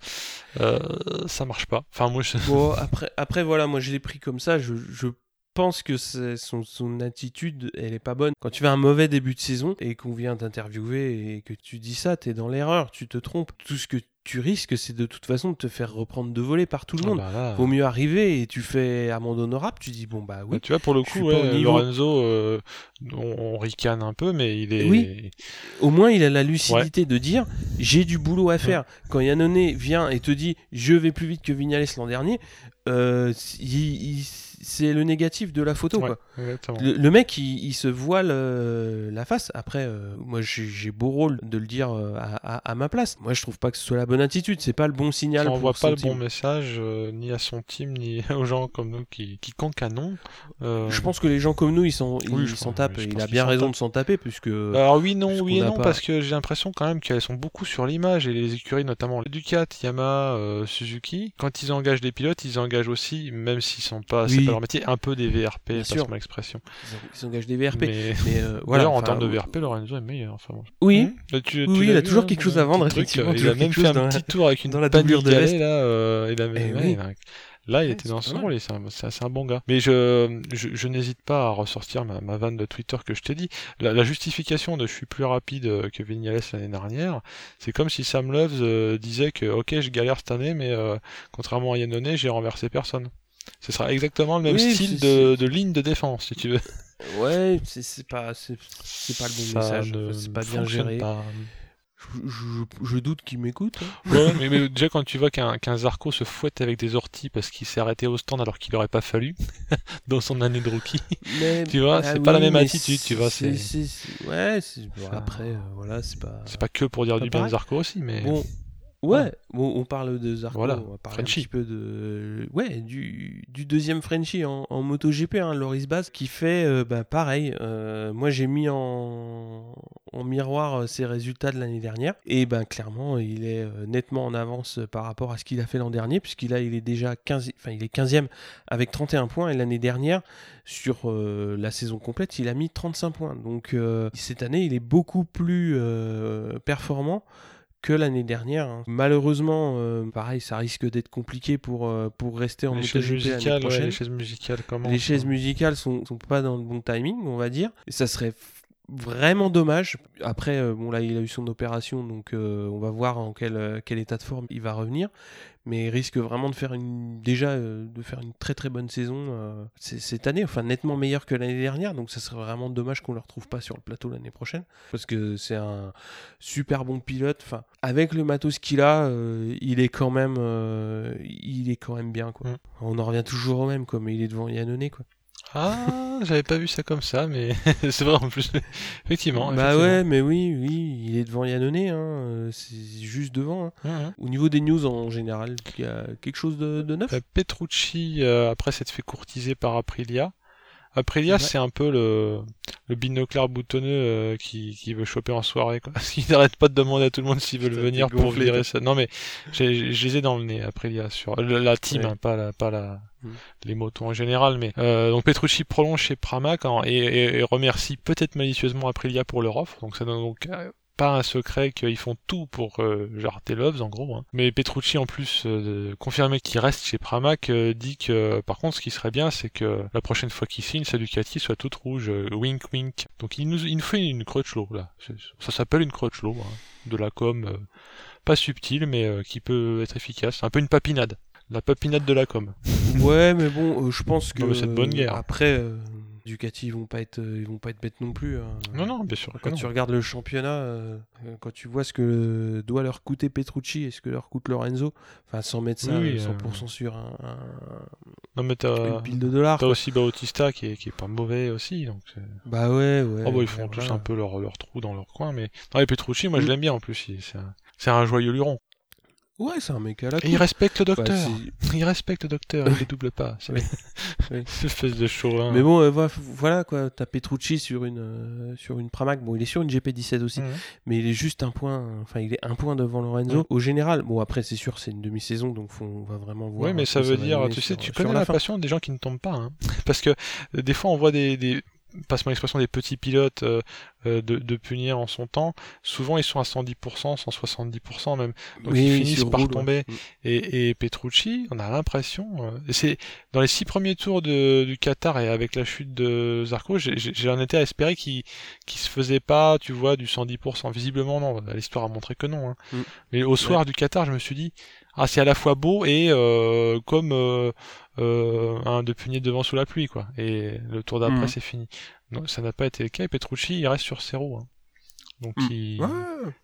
euh, ça marche pas. Enfin, moi, je...
Bon, après, après, voilà, moi je l'ai pris comme ça. Je, je pense que son, son attitude, elle est pas bonne. Quand tu fais un mauvais début de saison et qu'on vient t'interviewer et que tu dis ça, t'es dans l'erreur, tu te trompes. Tout ce que tu risques, c'est de toute façon de te faire reprendre de voler par tout le
Ah
monde.
bah là,
Vaut mieux arriver et tu fais amende honorable, tu dis bon bah
Bah,
oui.
tu vois, pour le coup, ouais. Lorenzo, euh, on, on ricane un peu, mais il est.
Oui. Au moins, il a la lucidité de dire j'ai du boulot à faire. Quand Yannone vient et te dit je vais plus vite que Vignales l'an dernier, euh, il- il- c'est le négatif de la photo.
Ouais,
Quoi. Le, le mec, il, il se voile euh, la face. Après, euh, moi, j'ai beau rôle de le dire euh, à, à- à ma place. Moi, je trouve pas que ce soit la bonne attitude. C'est pas le bon signal.
Ça envoie pas le
team.
bon message euh, ni à son team ni aux gens comme nous qui, qui cancanons. Euh,
Je pense que les gens comme nous, ils s'en
Oui,
tapent. il a bien raison de s'en taper, puisque.
Alors oui, non, oui et non,
pas-
parce que j'ai l'impression quand même qu'elles sont beaucoup sur l'image et les écuries, notamment Ducat, Yamaha, euh, Suzuki, quand ils engagent des pilotes, ils engagent aussi, même s'ils sont pas,
Oui.
pas leur métier, un peu des VRP,
Bien sûr.
mon expression.
ils, ils engagent des VRP.
Mais
Mais euh, voilà.
d'ailleurs, en termes de VRP, Lorenzo est meilleur. Enfin, bon.
Oui,
Bah, tu- tu
Oui, il a toujours
hein,
quelque chose à vendre, effectivement,
euh, Il a même fait un petit tour avec une
dans la doublure de veste.
là. euh,
Eh
Là, il
Ouais,
était
c'est
dans son rôle, et c'est un, un bon gars. Mais je, je, je n'hésite pas à ressortir ma, ma vanne de Twitter que je t'ai dit. La, la justification de je suis plus rapide euh, que Vignales l'année dernière, c'est comme si Sam Loves euh, disait que ok, je galère cette année, mais euh, contrairement à Yannone, j'ai renversé personne. Ce sera exactement le même
Oui,
style de, de ligne de défense, si tu veux.
Ouais, c'est pas, c'est pas le bon
Ça
message. C'est pas bien géré.
pas.
Je, je- je doute qu'il m'écoute. hein.
Ouais, mais, mais déjà quand tu vois qu'un qu'un Zarco se fouette avec des orties parce qu'il s'est arrêté au stand alors qu'il aurait pas fallu dans son année de rookie.
Mais,
Tu vois,
ah
c'est pas la même attitude, tu vois, c'est-
Ouais, bon, après, euh, voilà, c'est pas.
C'est pas que pour dire du bien de. Zarco aussi, mais
Bon, ouais, bon, on parle de Zarco,
Voilà,
on va parler
Frenchie.
un petit peu de, ouais, du, du deuxième Frenchie en, en MotoGP, hein, Loris Baz, qui fait, euh, bah, pareil. euh, moi, j'ai mis en, en miroir euh, ses résultats de l'année dernière, et ben clairement, il est nettement en avance par rapport à ce qu'il a fait l'an dernier, puisqu'il il est déjà 15, enfin, il est 15e avec 31 points, et l'année dernière, sur euh, la saison complète, il a mis 35 points. Donc cette année, il est beaucoup plus performant que l'année dernière. hein. Malheureusement, euh, pareil, ça risque d'être compliqué pour, euh, pour rester en
les chaises musicales, ouais, les chaises musicales comment
Les chaises musicales sont, sont pas dans le bon timing, on va dire. Et ça serait vraiment dommage. Après, euh, bon là, il a eu son opération, donc euh, on va voir en quel, euh, quel état de forme il va revenir. Mais il risque vraiment de faire une déjà euh, de faire une très très bonne saison euh, cette année, enfin nettement meilleure que l'année dernière. Donc ça serait vraiment dommage qu'on le retrouve pas sur le plateau l'année prochaine, parce que c'est un super bon pilote. Enfin, avec le matos qu'il a, il est quand même, il est quand même bien quoi.
Mm.
On en revient toujours au même, quoi. Mais il est devant Yannone, quoi.
Ah, j'avais pas vu ça comme ça, mais c'est vrai en plus. effectivement.
bah
effectivement.
ouais, mais oui, oui, il est devant Yannone, hein. c'est juste devant. hein.
Mhm.
Au niveau des news en général, il y a quelque chose de, de neuf?
Euh, Petrucci, euh, après s'être fait courtiser par Aprilia, Aprilia,
Ouais.
c'est un peu le, le binoclard boutonneux euh, qui, qui veut choper en soirée. Quoi. Il n'arrête pas de demander à tout le monde s'ils veulent venir pour virer ça. Non mais j'ai- je les ai dans le nez, Aprilia, sur la, la team,
Ouais.
hein, pas, la, pas la,
Mm.
les motos en général. Mais euh, donc Petrucci prolonge chez Pramac hein, et, et- et remercie peut-être malicieusement Aprilia pour leur offre. Donc ça donne donc euh, pas un secret qu'ils font tout pour euh, jarter Loves en gros. hein. Mais Petrucci en plus euh, de confirmer qu'il reste chez Pramac euh, dit que par contre ce qui serait bien c'est que la prochaine fois qu'il signe sa Ducati soit toute rouge, euh, wink wink. Donc il nous, il nous fait une crutchlow là. Ça s'appelle une crutchlow, hein. de la com euh, pas subtile mais qui peut être efficace. Un peu une papinade. La papinade de la com.
Ouais, mais bon, je pense que
Non, mais c'est de bonne guerre.
après Ducati ils vont pas être euh, ils vont pas être bêtes non plus. hein.
Non non bien sûr.
Quand
non.
tu regardes le championnat, euh, euh, quand tu vois ce que doit leur coûter Petrucci et ce que leur coûte Lorenzo, enfin sans mettre ça
Oui,
euh,
oui,
100% sur un, un-
Non mais t'as
une pile de dollars.
t'as aussi Bautista qui est, qui est pas mauvais aussi donc.
Bah ouais, ouais.
Oh bah ils
ouais,
font tous un peu leur, leur trou dans leur coin, mais... Non, et Petrucci, moi je
Mm.
l'aime bien en plus, il- c'est un... c'est un joyeux luron.
Ouais, c'est un mec à la
Et il respecte le
Bah,
docteur,
c'est-
il respecte le docteur, il les double pas, c'est cette espèce de chauvin.
Mais bon, euh, vo- voilà quoi, t'as Petrucci sur une euh, sur une Pramac. Bon, il est sur une GP17 aussi,
Mhm.
mais il est juste un point. Enfin, il est un point devant Lorenzo.
Mm.
Au général, bon après c'est sûr, c'est une demi-saison, donc faut, on va vraiment voir.
Oui, mais ça veut dire, tu sais,
sur-
tu connais
la
la passion des gens qui ne tombent pas, hein. parce que euh, des fois on voit des, des passe-moi l'expression, des petits pilotes euh, de, de punir en son temps, souvent ils sont à 110%, 170% même, donc
Oui,
ils finissent par
roule,
tomber.
Mm.
Et, et Petrucci, on a l'impression, euh, c'est dans les six premiers tours de, du Qatar et avec la chute de Zarco, j'en étais à espérer qu'il qu'il se faisait pas, tu vois, du 110%. Visiblement non, l'histoire a montré que non. hein.
Mm.
Mais au soir du Qatar, je me suis dit, ah c'est à la fois beau et euh, comme euh, euh, un de punir devant sous la pluie, quoi. Et le tour d'après,
Mm.
c'est fini. Non, ça n'a pas été le cas. Et Petrucci, il reste sur ses roues. hein. Donc
Mm.
il,
Ouais,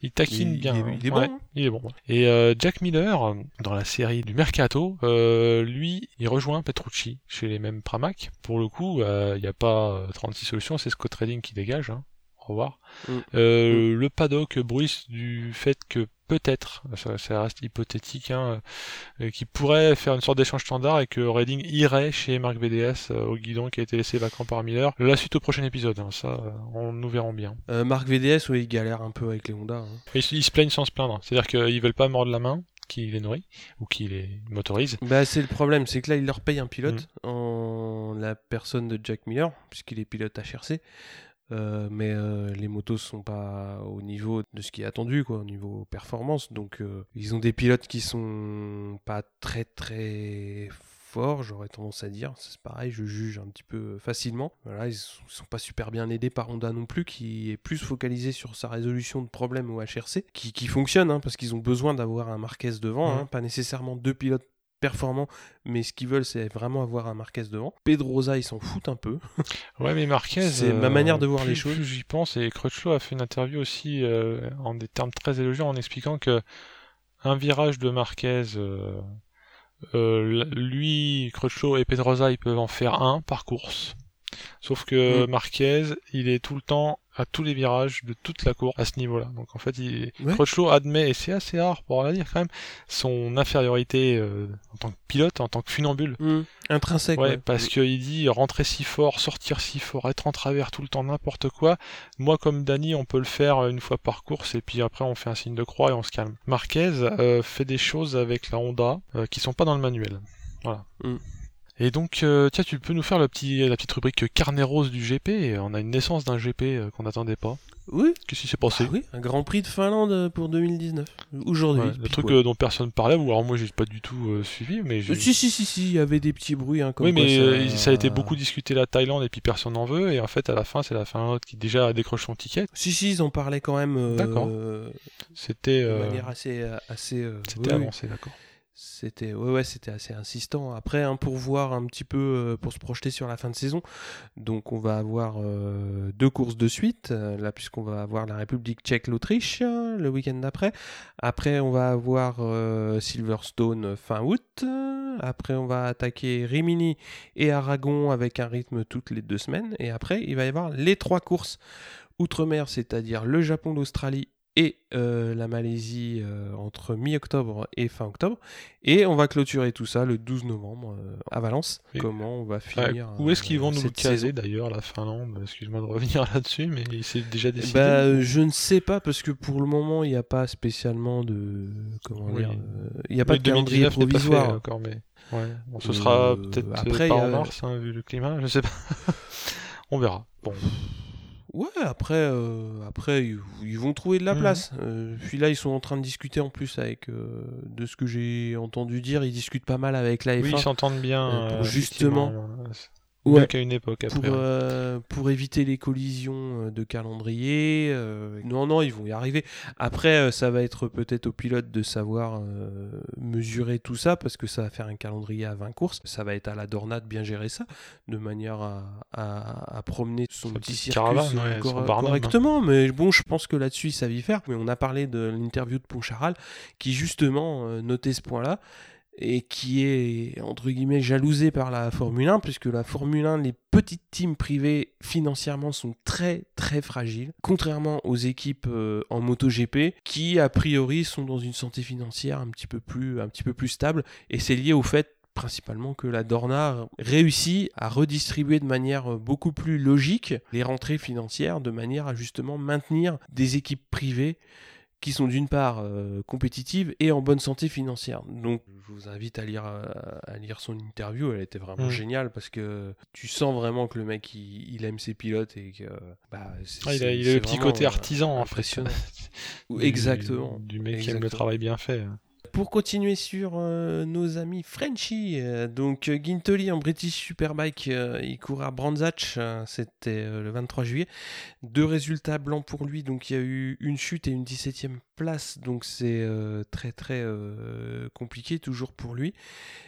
il taquine
Il-
bien.
il est-
hein.
il est bon,
Ouais,
hein.
il est bon. ouais. Et euh, Jack Miller, dans la série du Mercato, euh, lui, il rejoint Petrucci chez les mêmes Pramac. Pour le coup, euh, il n'y a pas euh, 36 solutions, c'est Scott Redding qui dégage. Hein. Au revoir.
Mm.
Euh, Le paddock bruisse du fait que peut-être, ça, ça reste hypothétique, hein, euh, qui pourrait faire une sorte d'échange standard et que Redding irait chez Marc BDS euh, au guidon qui a été laissé vacant par Miller. La suite au prochain épisode, hein, ça, euh, on nous verrons bien.
Euh, Marc VDS, ouais, il galère un peu avec les Honda. hein.
Ils, ils se plaignent sans se plaindre. C'est-à-dire qu'ils veulent pas mordre la main qui les nourrit ou qui les motorise.
Bah, c'est le problème, c'est que là, il leur paye un pilote
Mm.
en la personne de Jack Miller, puisqu'il est pilote HRC. Euh, mais euh, les motos sont pas au niveau de ce qui est attendu, quoi, au niveau performance. Donc, euh, ils ont des pilotes qui sont pas très très forts, j'aurais tendance à dire. C'est pareil, je juge un petit peu facilement. Voilà, ils sont, pas super bien aidés par Honda non plus, qui est plus focalisé sur sa résolution de problèmes au HRC, qui, qui fonctionne, hein, parce qu'ils ont besoin d'avoir un Marquez devant,
Mhm.
hein, pas nécessairement deux pilotes performants, mais ce qu'ils veulent, c'est vraiment avoir un Marquez devant. Pedrosa, ils s'en foutent un peu.
Ouais, mais Marquez. euh,
C'est ma manière de voir
plus-
les choses.
Plus j'y pense, et Crutchlow a fait une interview aussi euh, en des termes très élogieux en expliquant que un virage de Marquez, euh, euh, lui, Crutchlow et Pedrosa, ils peuvent en faire un par course. Sauf que
Mm.
Marquez, il est tout le temps à tous les virages de toute la course à ce niveau-là. Donc en fait, il...
Ouais.
Crutchlow admet, et c'est assez rare pour la dire quand même, son infériorité euh, en tant que pilote, en tant que funambule.
Intrinsèque.
Ouais,
ouais.
parce qu'il dit rentrer si fort, sortir si fort, être en travers tout le temps, n'importe quoi. Moi, comme Dany, on peut le faire une fois par course et puis après on fait un signe de croix et on se calme. Marquez euh, fait des choses avec la Honda euh, qui sont pas dans le manuel. Voilà.
Mm.
Et donc, euh, tiens, tu peux nous faire petit, la petite rubrique carnet rose du GP. On a une naissance d'un GP euh, qu'on n'attendait pas.
Oui,
Qu'est-ce qui s'est passé
Ah oui, un Grand Prix de Finlande euh, pour 2019. Aujourd'hui.
Ouais, Le truc dont personne parlait, ou alors moi j'ai pas du tout euh, suivi, mais
Si, si, si, si, il y avait des petits bruits. Hein, comme
Oui,
quoi
mais
ça...
ça a été beaucoup discuté la Thaïlande et puis personne n'en veut. Et en fait, à la fin, c'est la Finlande qui déjà décroche son ticket.
Si, si, ils en parlaient quand même euh,
D'accord. C'était
de manière assez. assez
c'était
oui, oui.
avancé, d'accord.
C'était assez insistant. Après, hein, pour voir un petit peu, euh, pour se projeter sur la fin de saison, donc on va avoir euh, deux courses de suite, euh, là puisqu'on va avoir la République tchèque, l'Autriche euh, le week-end d'après. Après, on va avoir Silverstone fin août. Après, on va attaquer Rimini et Aragon avec un rythme toutes les deux semaines. Et après, il va y avoir les trois courses outre-mer, c'est-à-dire le Japon, l'Australie et euh, la Malaisie euh, entre mi-octobre et fin octobre. Et on va clôturer tout ça le 12 novembre euh, à Valence.
Et-
Comment on va finir
où est-ce qu'ils vont nous caser d'ailleurs, la Finlande? Excuse-moi de revenir là-dessus, mais c'est déjà décidé.
bah, je ne sais pas parce que pour le moment il n'y a pas spécialement de comment
Oui.
dire il n'y a pas
Oui,
de calendrier
2019 n'est pas fait
provisoire.
encore, mais ouais. Bon, ce sera peut-être
après,
pas en mars, hein, vu le climat, je sais pas. On verra. Bon,
Ouais, après, euh, après ils, ils vont trouver de la
Mhm.
place. Euh, puis là, ils sont en train de discuter en plus avec, euh, de ce que j'ai entendu dire, ils discutent pas mal avec la F1
oui, ils s'entendent bien.
euh, pour
euh,
justement- Ouais.
Mieux qu'à une époque
pour,
après.
euh, pour éviter les collisions euh, de calendrier. euh, non, non, ils vont y arriver. Après, ça va être peut-être au pilote de savoir euh, mesurer tout ça, parce que ça va faire un calendrier à 20 courses. Ça va être à la Dorna de bien gérer ça, de manière à, à- à promener son petit circuit
caravane, ouais, hein.
correctement. Mais bon, je pense que là-dessus, ils savent y faire. Mais on a parlé de l'interview de Poncharal, qui justement notait ce point-là et qui est entre guillemets jalousé par la Formule 1 puisque la Formule 1 les petites teams privées financièrement sont très très fragiles contrairement aux équipes euh, en MotoGP qui a priori sont dans une santé financière un petit peu plus un petit peu plus stable. Et c'est lié au fait principalement que la Dorna réussit à redistribuer de manière beaucoup plus logique les rentrées financières de manière à justement maintenir des équipes privées qui sont d'une part euh, compétitives et en bonne santé financière. Donc je vous invite à lire, euh, à lire son interview, elle était vraiment
Mm.
géniale parce que tu sens vraiment que le mec il, il aime ses pilotes et que bah,
Ah, il a, il a le petit côté
euh,
artisan,
impressionnant. Exactement.
Du mec qui aime le travail bien fait.
Pour continuer sur euh, nos amis Frenchy, euh, donc euh, Gintoli en British Superbike, euh, il court à euh, c'était le 23 juillet. Deux résultats blancs pour lui, donc il y a eu une chute et une 17e place, donc c'est très très compliqué toujours pour lui.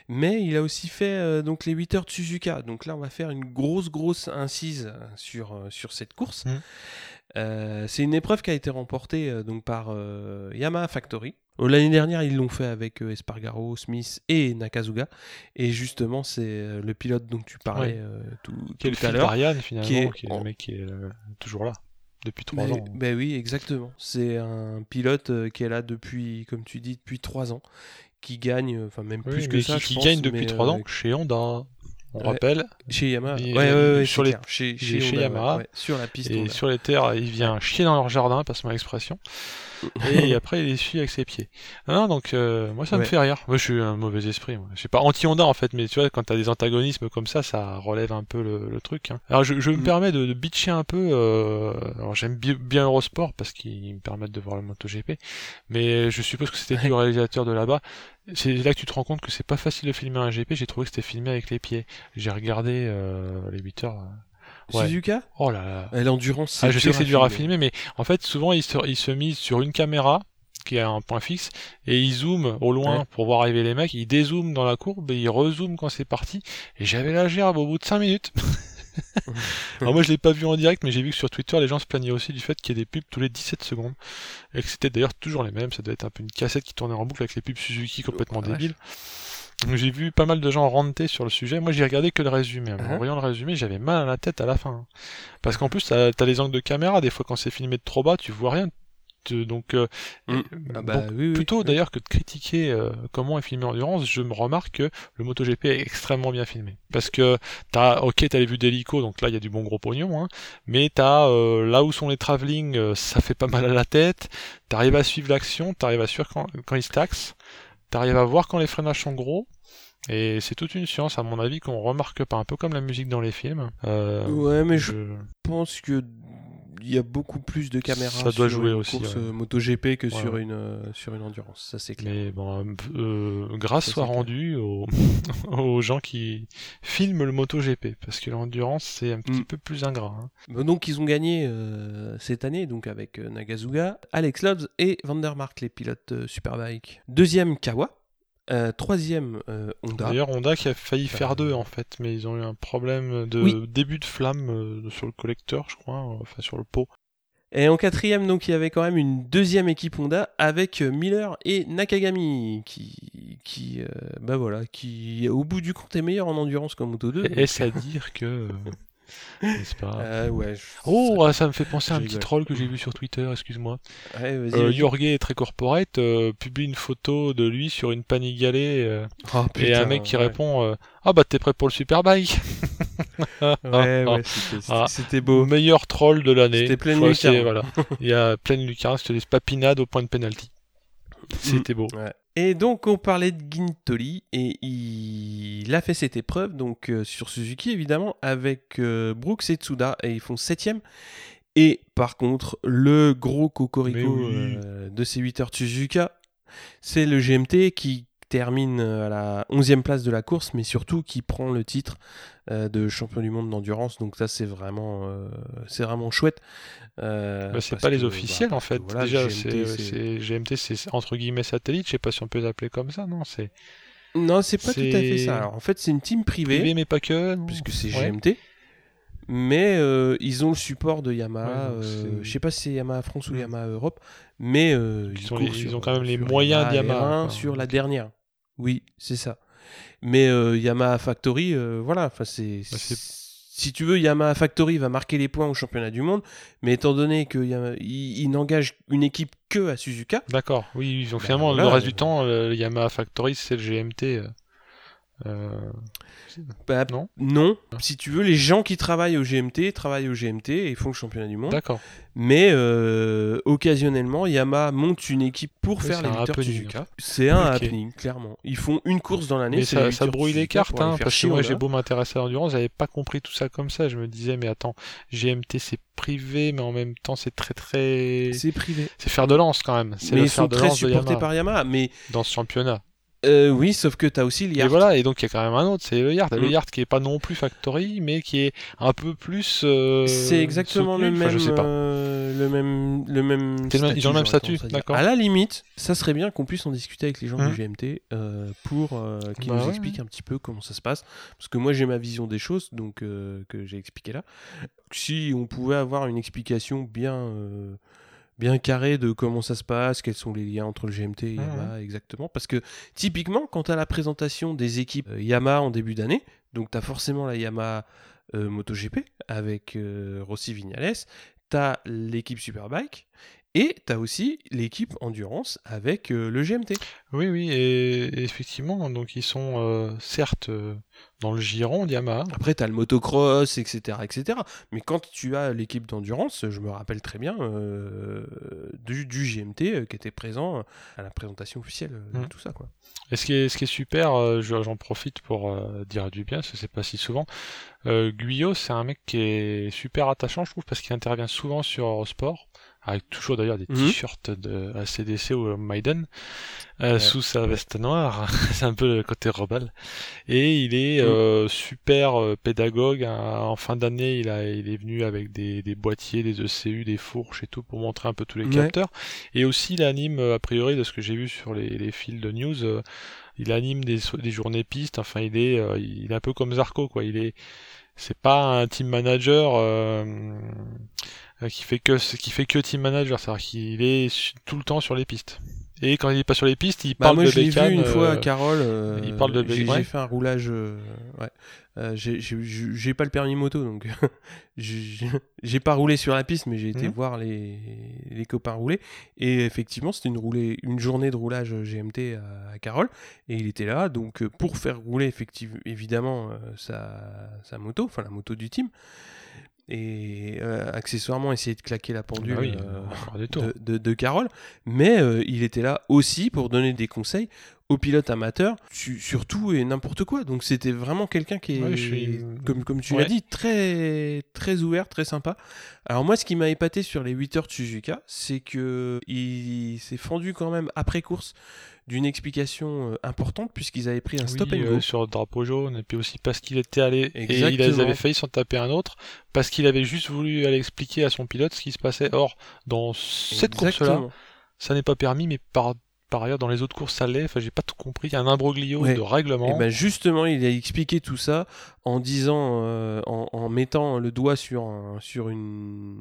Mais il a aussi fait donc les 8 heures de Suzuka, donc là on va faire une grosse grosse incise sur, sur cette course. Euh, c'est une épreuve qui a été remportée euh, donc par euh, Yamaha Factory. Euh, L'année dernière, ils l'ont fait avec euh, Espargaro, Smith et Nakazuga. Et justement, c'est euh, le pilote dont tu parlais
Ouais.
euh, tout,
Qui est
à l'heure.
finalement, qui
qui
est,
est en-
le mec qui est euh, toujours là, depuis trois ans.
ben oui, exactement. C'est un pilote qui est là depuis, comme tu dis, depuis trois ans, qui gagne, enfin même
Oui,
plus que ça,
qui,
je
qui
pense,
gagne depuis trois
euh,
ans chez Honda. On
Ouais.
rappelle,
Chez Yamaha.
Il-
ouais, ouais, ouais,
sur les-.
Chez,
est
Honda,
Yamaha.
ouais, sur la piste.
et
Honda.
sur les terres, il vient chier dans leur jardin, passe-moi l'expression. Et après, il essuie avec ses pieds. Non, donc euh, moi, ça me fait rire. Moi, je suis un mauvais esprit. Moi. Je suis pas anti-Honda en fait, mais tu vois, quand t'as des antagonismes comme ça, ça relève un peu le, le truc. hein. Alors, je, je me
Mm.
permets de, de bitcher un peu. euh, alors, j'aime bi- bien Eurosport parce qu'ils me permettent de voir le MotoGP, mais je suppose que c'était du réalisateur de là-bas. C'est là que tu te rends compte que c'est pas facile de filmer un GP. J'ai trouvé que c'était filmé avec les pieds. J'ai regardé euh, les 8 heures. Ouais.
Suzuka
Oh là là.
Euh, L'endurance, c'est
Ah, je sais que c'est dur à
filmer.
mais en fait, souvent, ils se, ils se misent sur une caméra qui a un point fixe et ils zooment au loin
Ouais.
pour voir arriver les mecs. Ils dézooment dans la courbe et ils rezooment quand c'est parti. Et j'avais la gerbe au bout de 5 minutes. Alors moi, je l'ai pas vu en direct, mais j'ai vu que sur Twitter, les gens se plaignaient aussi du fait qu'il y ait des pubs tous les 17 secondes et que c'était d'ailleurs toujours les mêmes. Ça devait être un peu une cassette qui tournait en boucle avec les pubs Suzuki complètement
Oh, vache.
J'ai vu pas mal de gens ranter sur le sujet. Moi, j'ai regardé que le résumé. En
Uh-huh.
voyant le résumé, j'avais mal à la tête à la fin. Parce qu'en plus, t'as as les angles de caméra. Des fois, quand c'est filmé de trop bas, tu vois rien. Tu- Donc, euh,
Mm. Ah
bon,
bah oui, oui.
plutôt d'ailleurs que de critiquer euh, comment est filmé Endurance, je me remarque que le MotoGP est extrêmement bien filmé. Parce que t'as, ok, t'as les vues d'hélico, donc là il y a du bon gros pognon, hein, mais t'as euh, là où sont les travelling, euh, ça fait pas mal à la tête. T'arrives à suivre l'action, t'arrives à suivre quand, quand ils se taxent, t'arrives à voir quand les freinages sont gros. Et c'est toute une science, à mon avis, qu'on remarque pas, un peu comme la musique dans les films. Euh,
Ouais, mais je
je-
pense que il y a beaucoup plus de caméras
Ça doit
sur
jouer
une
aussi,
course
ouais.
euh, MotoGP que
Ouais,
sur une euh, sur une endurance, ça c'est clair.
Mais bon, euh, grâce
Ça,
soit rendue aux, aux gens qui filment le MotoGP, parce que l'endurance c'est un petit
Mm.
peu plus ingrat. hein.
Bah, Donc ils ont gagné euh, cette année donc avec Nagazuga, Alex Lobs et Vandermark les pilotes Superbike. Deuxième Kawa, Euh, troisième euh, Honda.
D'ailleurs, Honda qui a failli faire
Euh,
deux en fait, mais ils ont eu un problème de
Oui.
début de flamme euh, sur le collecteur, je crois, enfin sur le pot.
Et en quatrième, donc, il y avait quand même une deuxième équipe Honda avec Miller et Nakagami qui, qui, bah voilà, qui au bout du compte est meilleur en endurance qu'en Moto 2.
Est-ce à dire que N'est-ce pas
Euh, ouais. je-
Oh, ça me fait penser à un petit troll que j'ai vu sur Twitter, excuse-moi.
Ouais,
Euh. Jorge est très corporate, euh, publie une photo de lui sur une Panigale
Oh,
et un mec qui
ouais.
répond Ah bah t'es prêt pour le Superbike
Ouais,
Ah,
ouais, c'était- c'était
Ah.
c'était beau.
Meilleur troll de l'année.
C'était pleine lucarne.
Voilà. Il y a pleine lucarne, je te laisse papinade au point de penalty. C'était beau.
Ouais. Et donc on parlait de Gintoli et il a fait cette épreuve donc euh, sur Suzuki évidemment avec euh, Brooks et Tsuda et ils font septième. Et par contre le gros cocorico
oui.
euh, de ces 8 heures de Suzuka, c'est le GMT qui termine euh, à la 11e place de la course mais surtout qui prend le titre euh, de champion du monde d'endurance donc ça c'est vraiment euh, c'est vraiment chouette. Euh,
Bah, c'est pas les
bah,
officiels en fait.
voilà,
Déjà,
GMT,
c'est entre guillemets satellite. Je sais pas si on peut l'appeler comme ça, non C'est
Non, c'est pas tout à fait ça. Alors, en fait, c'est une team privée,
privé, mais pas que. non
puisque c'est
Ouais.
GMT. Mais ils ont le support de Yamaha.
Ouais,
je sais pas si c'est Yamaha France ou
Mm.
Yamaha Europe, mais
Ils
ils,
ont les- ils quand même les moyens de Yamaha,
R1
quoi.
sur la dernière. Oui, c'est ça. Mais euh, Yamaha Factory, euh, voilà, enfin c'est.
Bah,
si tu veux, Yamaha Factory va marquer les points au championnat du monde, mais étant donné qu'il il, n'engage une équipe que à Suzuka,
D'accord, oui, donc
Bah,
finalement, le reste
euh,
du temps, le, le Yamaha Factory, c'est le GMT. Euh,
bah,
Non
non. Si tu veux, les gens qui travaillent au GMT travaillent au GMT et font le championnat du monde.
D'accord.
Mais euh, occasionnellement, Yamaha monte une équipe pour
Oui,
faire les
un
8 heures
happening,
Suzuka. C'est un
Ok.
happening, clairement. Ils font une course dans l'année.
Ça, ça
8 heures
brouille les cartes, hein, parce que moi j'ai beau m'intéresser à l'endurance, j'avais pas compris tout ça comme ça. Je me disais, mais attends, GMT c'est privé, mais en même temps c'est très très.
C'est privé.
C'est faire de lance quand même.
Mais ils sont très supportés par Yamaha. Mais
dans ce championnat.
Euh, oui, sauf que t'as aussi
Et
l'IART.
voilà, et donc il y a quand même un autre, c'est le Yard. Le
Mm.
Yard qui est pas non plus Factory, mais qui est un peu plus. euh,
C'est exactement
soutenu.
le
Enfin,
même,
je sais pas.
euh, le même, le même.
C'est le même- ils ont le même statut, d'accord.
À la limite, ça serait bien qu'on puisse en discuter avec les gens du GMT euh, pour euh, qu'ils
Bah
nous
ouais,
expliquent un petit peu comment ça se passe, parce que moi j'ai ma vision des choses, donc euh, que j'ai expliqué là. Si on pouvait avoir une explication bien, euh, bien carrée de comment ça se passe, quels sont les liens entre le GMT et
Mhm.
Yamaha exactement, parce que typiquement quand à la présentation des équipes euh, Yamaha en début d'année, donc tu as forcément la Yamaha euh, MotoGP avec euh, Rossi Vignales, tu as l'équipe Superbike et tu as aussi l'équipe Endurance avec euh, le GMT.
Oui, oui, et, et effectivement, donc ils sont euh, certes euh, dans le giron Yamaha.
Après, tu as le motocross, etc., etc. Mais quand tu as l'équipe d'endurance, je me rappelle très bien du, du GMT qui était présent à la présentation officielle de
Mm.
tout ça. Quoi.
Et ce qui est, ce qui est super, je- j'en profite pour dire du bien, parce que c'est pas si souvent. Guyot, c'est un mec qui est super attachant, je trouve, parce qu'il intervient souvent sur Eurosport, avec toujours d'ailleurs des
Mhm.
t-shirts de ACDC ou Maiden, euh,
Ouais.
sous sa veste noire. c'est un peu le côté rebelle. Et il est
Mhm.
euh, super euh, pédagogue. hein. En fin d'année, il, a, il est venu avec des, des boîtiers, des ECU, des fourches et tout pour montrer un peu tous les
Ouais.
capteurs. Et aussi, il anime, euh, a priori, de ce que j'ai vu sur les, les fils de news, euh, il anime des, des journées pistes. Enfin, il est, euh, il est un peu comme Zarco, quoi. Il est, c'est pas un team manager euh, qui fait que qui fait que team manager, c'est-à-dire qu'il est tout le temps sur les pistes. Et quand il est pas sur les pistes, il
Bah,
parle
moi,
de
je l'ai vu une fois à
euh,
Carole. euh,
il parle de
J'ai
ouais.
j'ai fait un roulage. euh, ouais. Euh, j'ai- pas le permis moto, donc j'ai pas roulé sur la piste, mais j'ai été
Mhm.
voir les, les copains rouler. Et effectivement, c'était une, roulée- une journée de roulage GMT à, à Carole. Et il était là, donc euh, pour faire rouler effectivement, évidemment euh, sa, sa moto, enfin la moto du team. Et euh, accessoirement, essayer de claquer la pendule
Ah oui,
euh, de, de, de Carole, mais euh, il était là aussi pour donner des conseils aux pilotes amateurs su- sur tout et n'importe quoi. Donc c'était vraiment quelqu'un qui est,
Ouais, je suis-
comme, comme tu
Ouais.
l'as dit, très, très ouvert, très sympa. Alors moi, ce qui m'a épaté sur les 8 heures de Suzuka, c'est que il s'est fendu quand même après course d'une explication euh, importante puisqu'ils avaient pris un stop
Oui,
and
euh,
go.
sur le drapeau jaune, et puis aussi parce qu'il était allé, et il
Exactement.
avait failli s'en taper un autre, parce qu'il avait juste voulu aller expliquer à son pilote ce qui se passait. Or, dans cette course-là, ça n'est pas permis, mais par, par ailleurs, dans les autres courses, ça l'est. Enfin, j'ai pas tout compris. Il y a un imbroglio
Ouais.
de règlement.
Et ben justement, il a expliqué tout ça en disant, euh, en, en mettant le doigt sur un, sur une,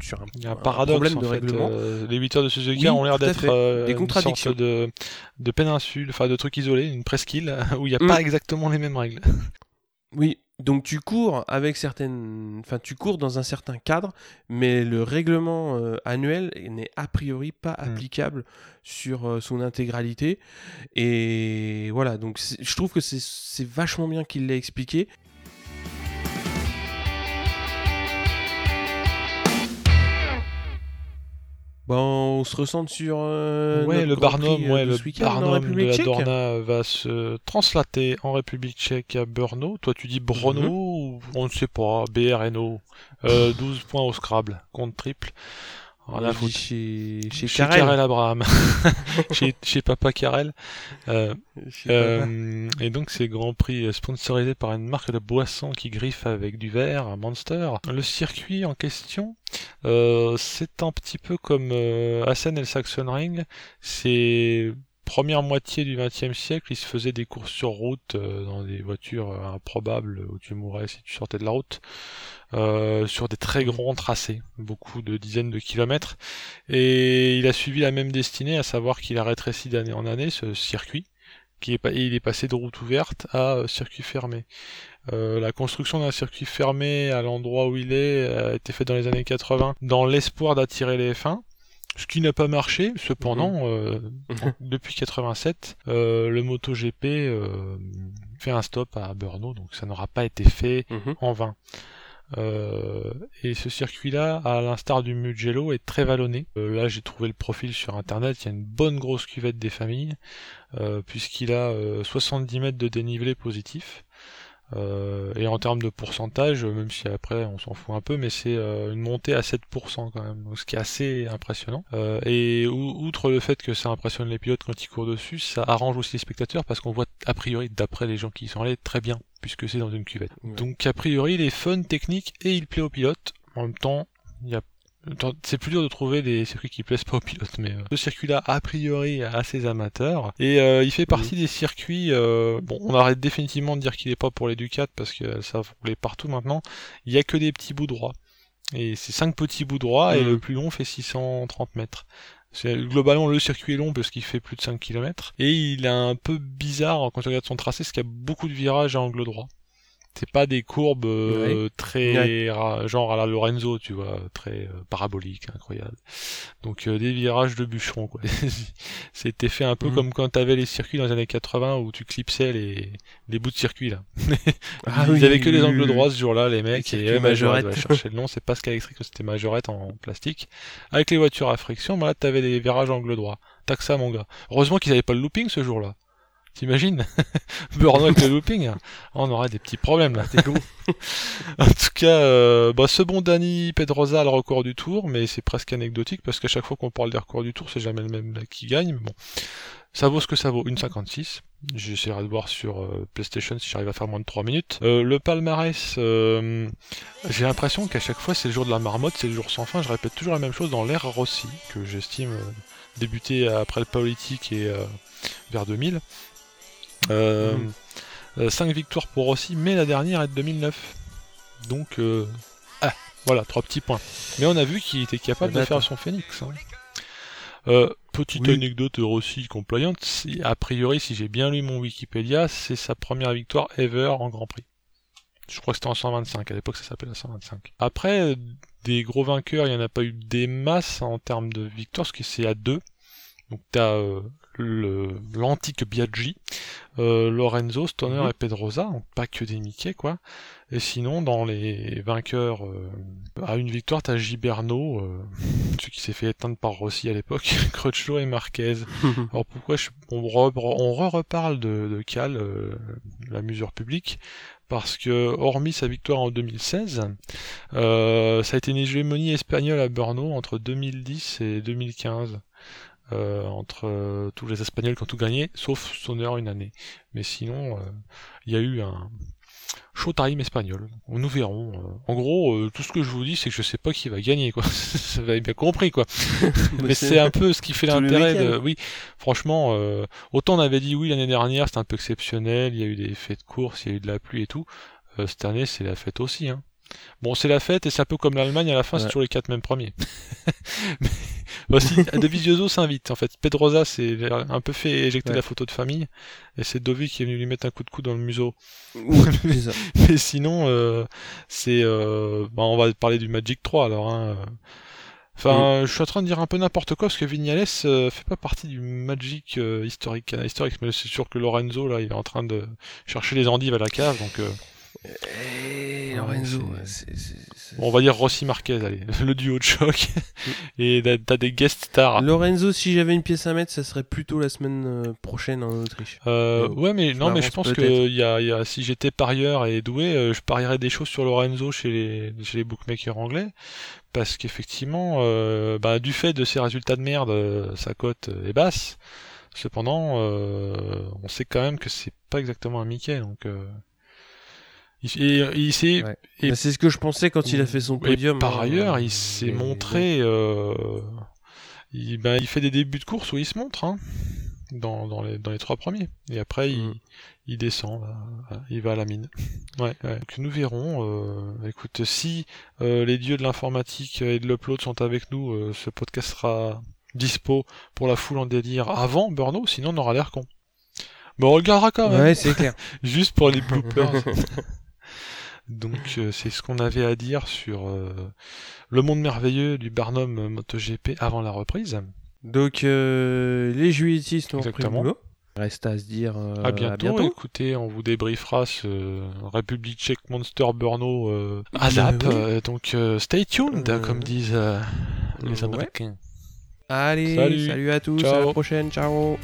sur un,
Il y a un
un
paradoxe
problème de
fait.
règlement.
Euh, les 8 heures de Suzuka
Oui,
ont l'air d'être euh,
Des
une
contradictions.
sorte de, de péninsule, enfin de trucs isolés, une presqu'île où il n'y a
Mm.
pas exactement les mêmes règles.
Oui, Donc tu cours avec certaines, enfin tu cours dans un certain cadre, mais le règlement euh, annuel n'est a priori pas
Mm.
applicable sur euh, son intégralité. Et voilà, donc je trouve que c'est vachement bien qu'il l'ait expliqué. Bon, on se ressent sur euh,
ouais, le Barnum,
euh,
ouais,
de
le Barnum de la
tchèque.
Dorna va se translater en République tchèque à Brno. Toi, tu dis Brno
Mhm.
ou on ne sait pas, BRNO. Euh, 12 points au Scrabble, compte triple. Rien à foutre.
chez, chez,
Chez
Karel.
Karel Abraham. chez, chez Papa Karel. Euh, euh, et donc c'est Grand Prix euh, sponsorisé par une marque de boisson qui griffe avec du verre, un Monster. Le circuit en question, euh, c'est un petit peu comme euh, Assen et le Saxon Ring. C'est première moitié du XXe siècle, il se faisait des courses sur route euh, dans des voitures euh, improbables où tu mourrais si tu sortais de la route. euh, sur des très grands tracés, beaucoup de dizaines de kilomètres, et il a suivi la même destinée, à savoir qu'il a rétréci d'année en année ce circuit, qui est pas, et il est passé de route ouverte à circuit fermé. Euh, la construction d'un circuit fermé à l'endroit où il est a été faite dans les années 80 dans l'espoir d'attirer les F1. Ce qui n'a pas marché, cependant, euh, depuis 87, euh, le MotoGP euh, fait un stop à Brno, donc ça n'aura pas été fait
Mhm.
en vain. Euh, et ce circuit-là, à l'instar du Mugello, est très vallonné. Euh, là, j'ai trouvé le profil sur internet. Il y a une bonne grosse cuvette des familles, euh, puisqu'il a euh, 70 mètres de dénivelé positif. Euh, et en termes de pourcentage, même si après on s'en fout un peu, mais c'est euh, une montée à 7% quand même, donc ce qui est assez impressionnant. Euh, et ou- outre le fait que ça impressionne les pilotes quand ils courent dessus, ça arrange aussi les spectateurs parce qu'on voit a priori, d'après les gens qui y sont allés, très bien, puisque c'est dans une cuvette.
Ouais.
Donc a priori, il est fun, technique et il plaît aux pilotes. En même temps, il y a c'est plus dur de trouver des circuits qui plaisent pas aux pilotes, mais euh, ce circuit-là, a priori, a assez amateurs. Et euh, il fait partie des circuits. euh, bon, on arrête définitivement de dire qu'il est pas pour les Ducats parce que ça roulait partout maintenant. Il y a que des petits bouts droits. Et c'est cinq petits bouts droits et
Mhm.
le plus long fait 630 mètres. C'est globalement le circuit est long parce qu'il fait plus de 5 km et il est un peu bizarre quand tu regardes son tracé parce qu'il y a beaucoup de virages à angle droit. C'est pas des courbes euh, très genre à la Lorenzo, tu vois, très euh, parabolique, incroyable. Donc euh, des virages de bûcheron quoi. C'était fait un peu
Mhm.
comme quand t'avais les circuits dans les années 80 où tu clipsais les les bouts de circuit là.
Ah
Ils
oui,
avaient que les
oui,
angles droits ce jour-là, les mecs. Et euh, majorette, ouais, chercher le nom, c'est pas électrique, c'était majorette en plastique. Avec les voitures à friction, bah là, t'avais des virages angle droit. Tac ça, mon gars. Heureusement qu'ils avaient pas le looping ce jour-là. T'imagines Burno avec le looping, on aurait des petits problèmes là.
T'es con.
En tout cas, euh, bah, ce bon Dani Pedrosa a le record du tour, mais c'est presque anecdotique parce qu'à chaque fois qu'on parle des records du tour, c'est jamais le même qui gagne. Mais bon, ça vaut ce que ça vaut, une 56. J'essaierai de voir sur euh, PlayStation si j'arrive à faire moins de 3 minutes. Euh, le palmarès, euh, j'ai l'impression qu'à chaque fois c'est le jour de la marmotte, c'est le jour sans fin. Je répète toujours la même chose dans l'ère Rossi, que j'estime euh, débuter après le politique et euh, vers 2000. Euh,
Mhm.
5 victoires pour Rossi, mais la dernière est de 2009. Donc, euh, ah, voilà, trois petits points. Mais on a vu qu'il était capable de faire
hein.
son phoenix. hein. Euh, petite
Oui.
anecdote Rossi compliant, a priori, si j'ai bien lu mon Wikipédia, c'est sa première victoire ever en Grand Prix. Je crois que c'était en 125, à l'époque ça s'appelait la 125. Après, euh, des gros vainqueurs, il n'y en a pas eu des masses en termes de victoires, parce que c'est à deux. Donc t'as euh, l'antique Biaggi, euh, Lorenzo, Stoner
Mhm.
et Pedrosa, donc pas que des Mickey quoi. Et sinon, dans les vainqueurs euh, à une victoire, t'as Giberno, euh, celui qui s'est fait éteindre par Rossi à l'époque, Crutchlow et Marquez. Alors pourquoi je- on, re- on re-reparle de, de Cal, euh, la mesure publique? Parce que hormis sa victoire en 2016, euh, ça a été une hégémonie espagnole à Brno entre 2010 et 2015. Euh, entre euh, tous les Espagnols qui ont tout gagné, sauf Sonner une année. Mais sinon, euh, il y a eu un showtime espagnol. Nous verrons. euh. En gros, euh, tout ce que je vous dis, c'est que je sais pas qui va gagner, quoi. Vous avez bien compris, quoi. Mais c'est un peu ce qui fait l'intérêt de. Oui, franchement, euh, autant on avait dit oui l'année dernière, c'était un peu exceptionnel, il y a eu des fêtes de course, il y a eu de la pluie et tout. Euh, cette année, c'est la fête aussi. Hein. Bon, c'est la fête et c'est un peu comme l'Allemagne à la fin, c'est toujours les quatre mêmes premiers. Mais voici, Dovizioso s'invite en fait. Pedrosa s'est un peu fait éjecter
Ouais.
la photo de famille et c'est Dovi qui est venu lui mettre un coup de coude dans le museau. Mais sinon, euh, c'est, euh, bah, on va parler du Magic 3 alors. Hein. Enfin, je suis en train de dire un peu n'importe quoi parce que Vignales euh, fait pas partie du Magic euh, historique, euh, historique, mais c'est sûr que Lorenzo là, il est en train de chercher les endives à la cave, donc
Et
Ouais,
Lorenzo,
c'est-
c'est- c'est- c'est-
bon, on va dire Rossi Marquez, allez, le duo de choc. et t'as- des guest stars.
Lorenzo, si j'avais une pièce à mettre, ça serait plutôt la semaine euh, prochaine en Autriche.
Euh,
Ouais.
ouais, mais non, mais je pense que
peut-être.
y a, il y a- si j'étais parieur et doué, euh, je parierais des choses sur Lorenzo chez les, chez les bookmakers anglais, parce qu'effectivement, euh, bah, du fait de ses résultats de merde, euh, sa cote est basse. Cependant, euh, on sait quand même que c'est pas exactement un Mickey, donc. Euh, il, et, il s'est
Ouais.
Et-
Bah, c'est ce que je pensais quand il a fait son
et
podium.
par
hein,
ailleurs,
euh,
il s'est
mais
montré. euh, il, ben, il fait des débuts de course où il se montre, hein, dans, dans, les, dans les trois premiers. Et après, il,
Mm.
il descend, là, il va à la mine. Ouais, ouais. Donc nous verrons. euh, écoute, si euh, les dieux de l'informatique et de l'upload sont avec nous, euh, ce podcast sera dispo pour la foule en délire avant Burno, sinon on aura l'air con. Mais on regardera quand même,
Ouais, c'est clair.
juste pour les bloopers. Donc euh, c'est ce qu'on avait à dire sur euh, le monde merveilleux du Barnum MotoGP avant la reprise.
Donc, euh, les juilletistes ont repris le boulot. Reste à se dire euh,
à, bientôt. Écoutez, on vous débriefera ce République Tchèque Monster Burno
oui.
euh, donc stay tuned, comme disent les
ouais.
Américains.
Allez,
Salut.
salut à tous, à la prochaine, ciao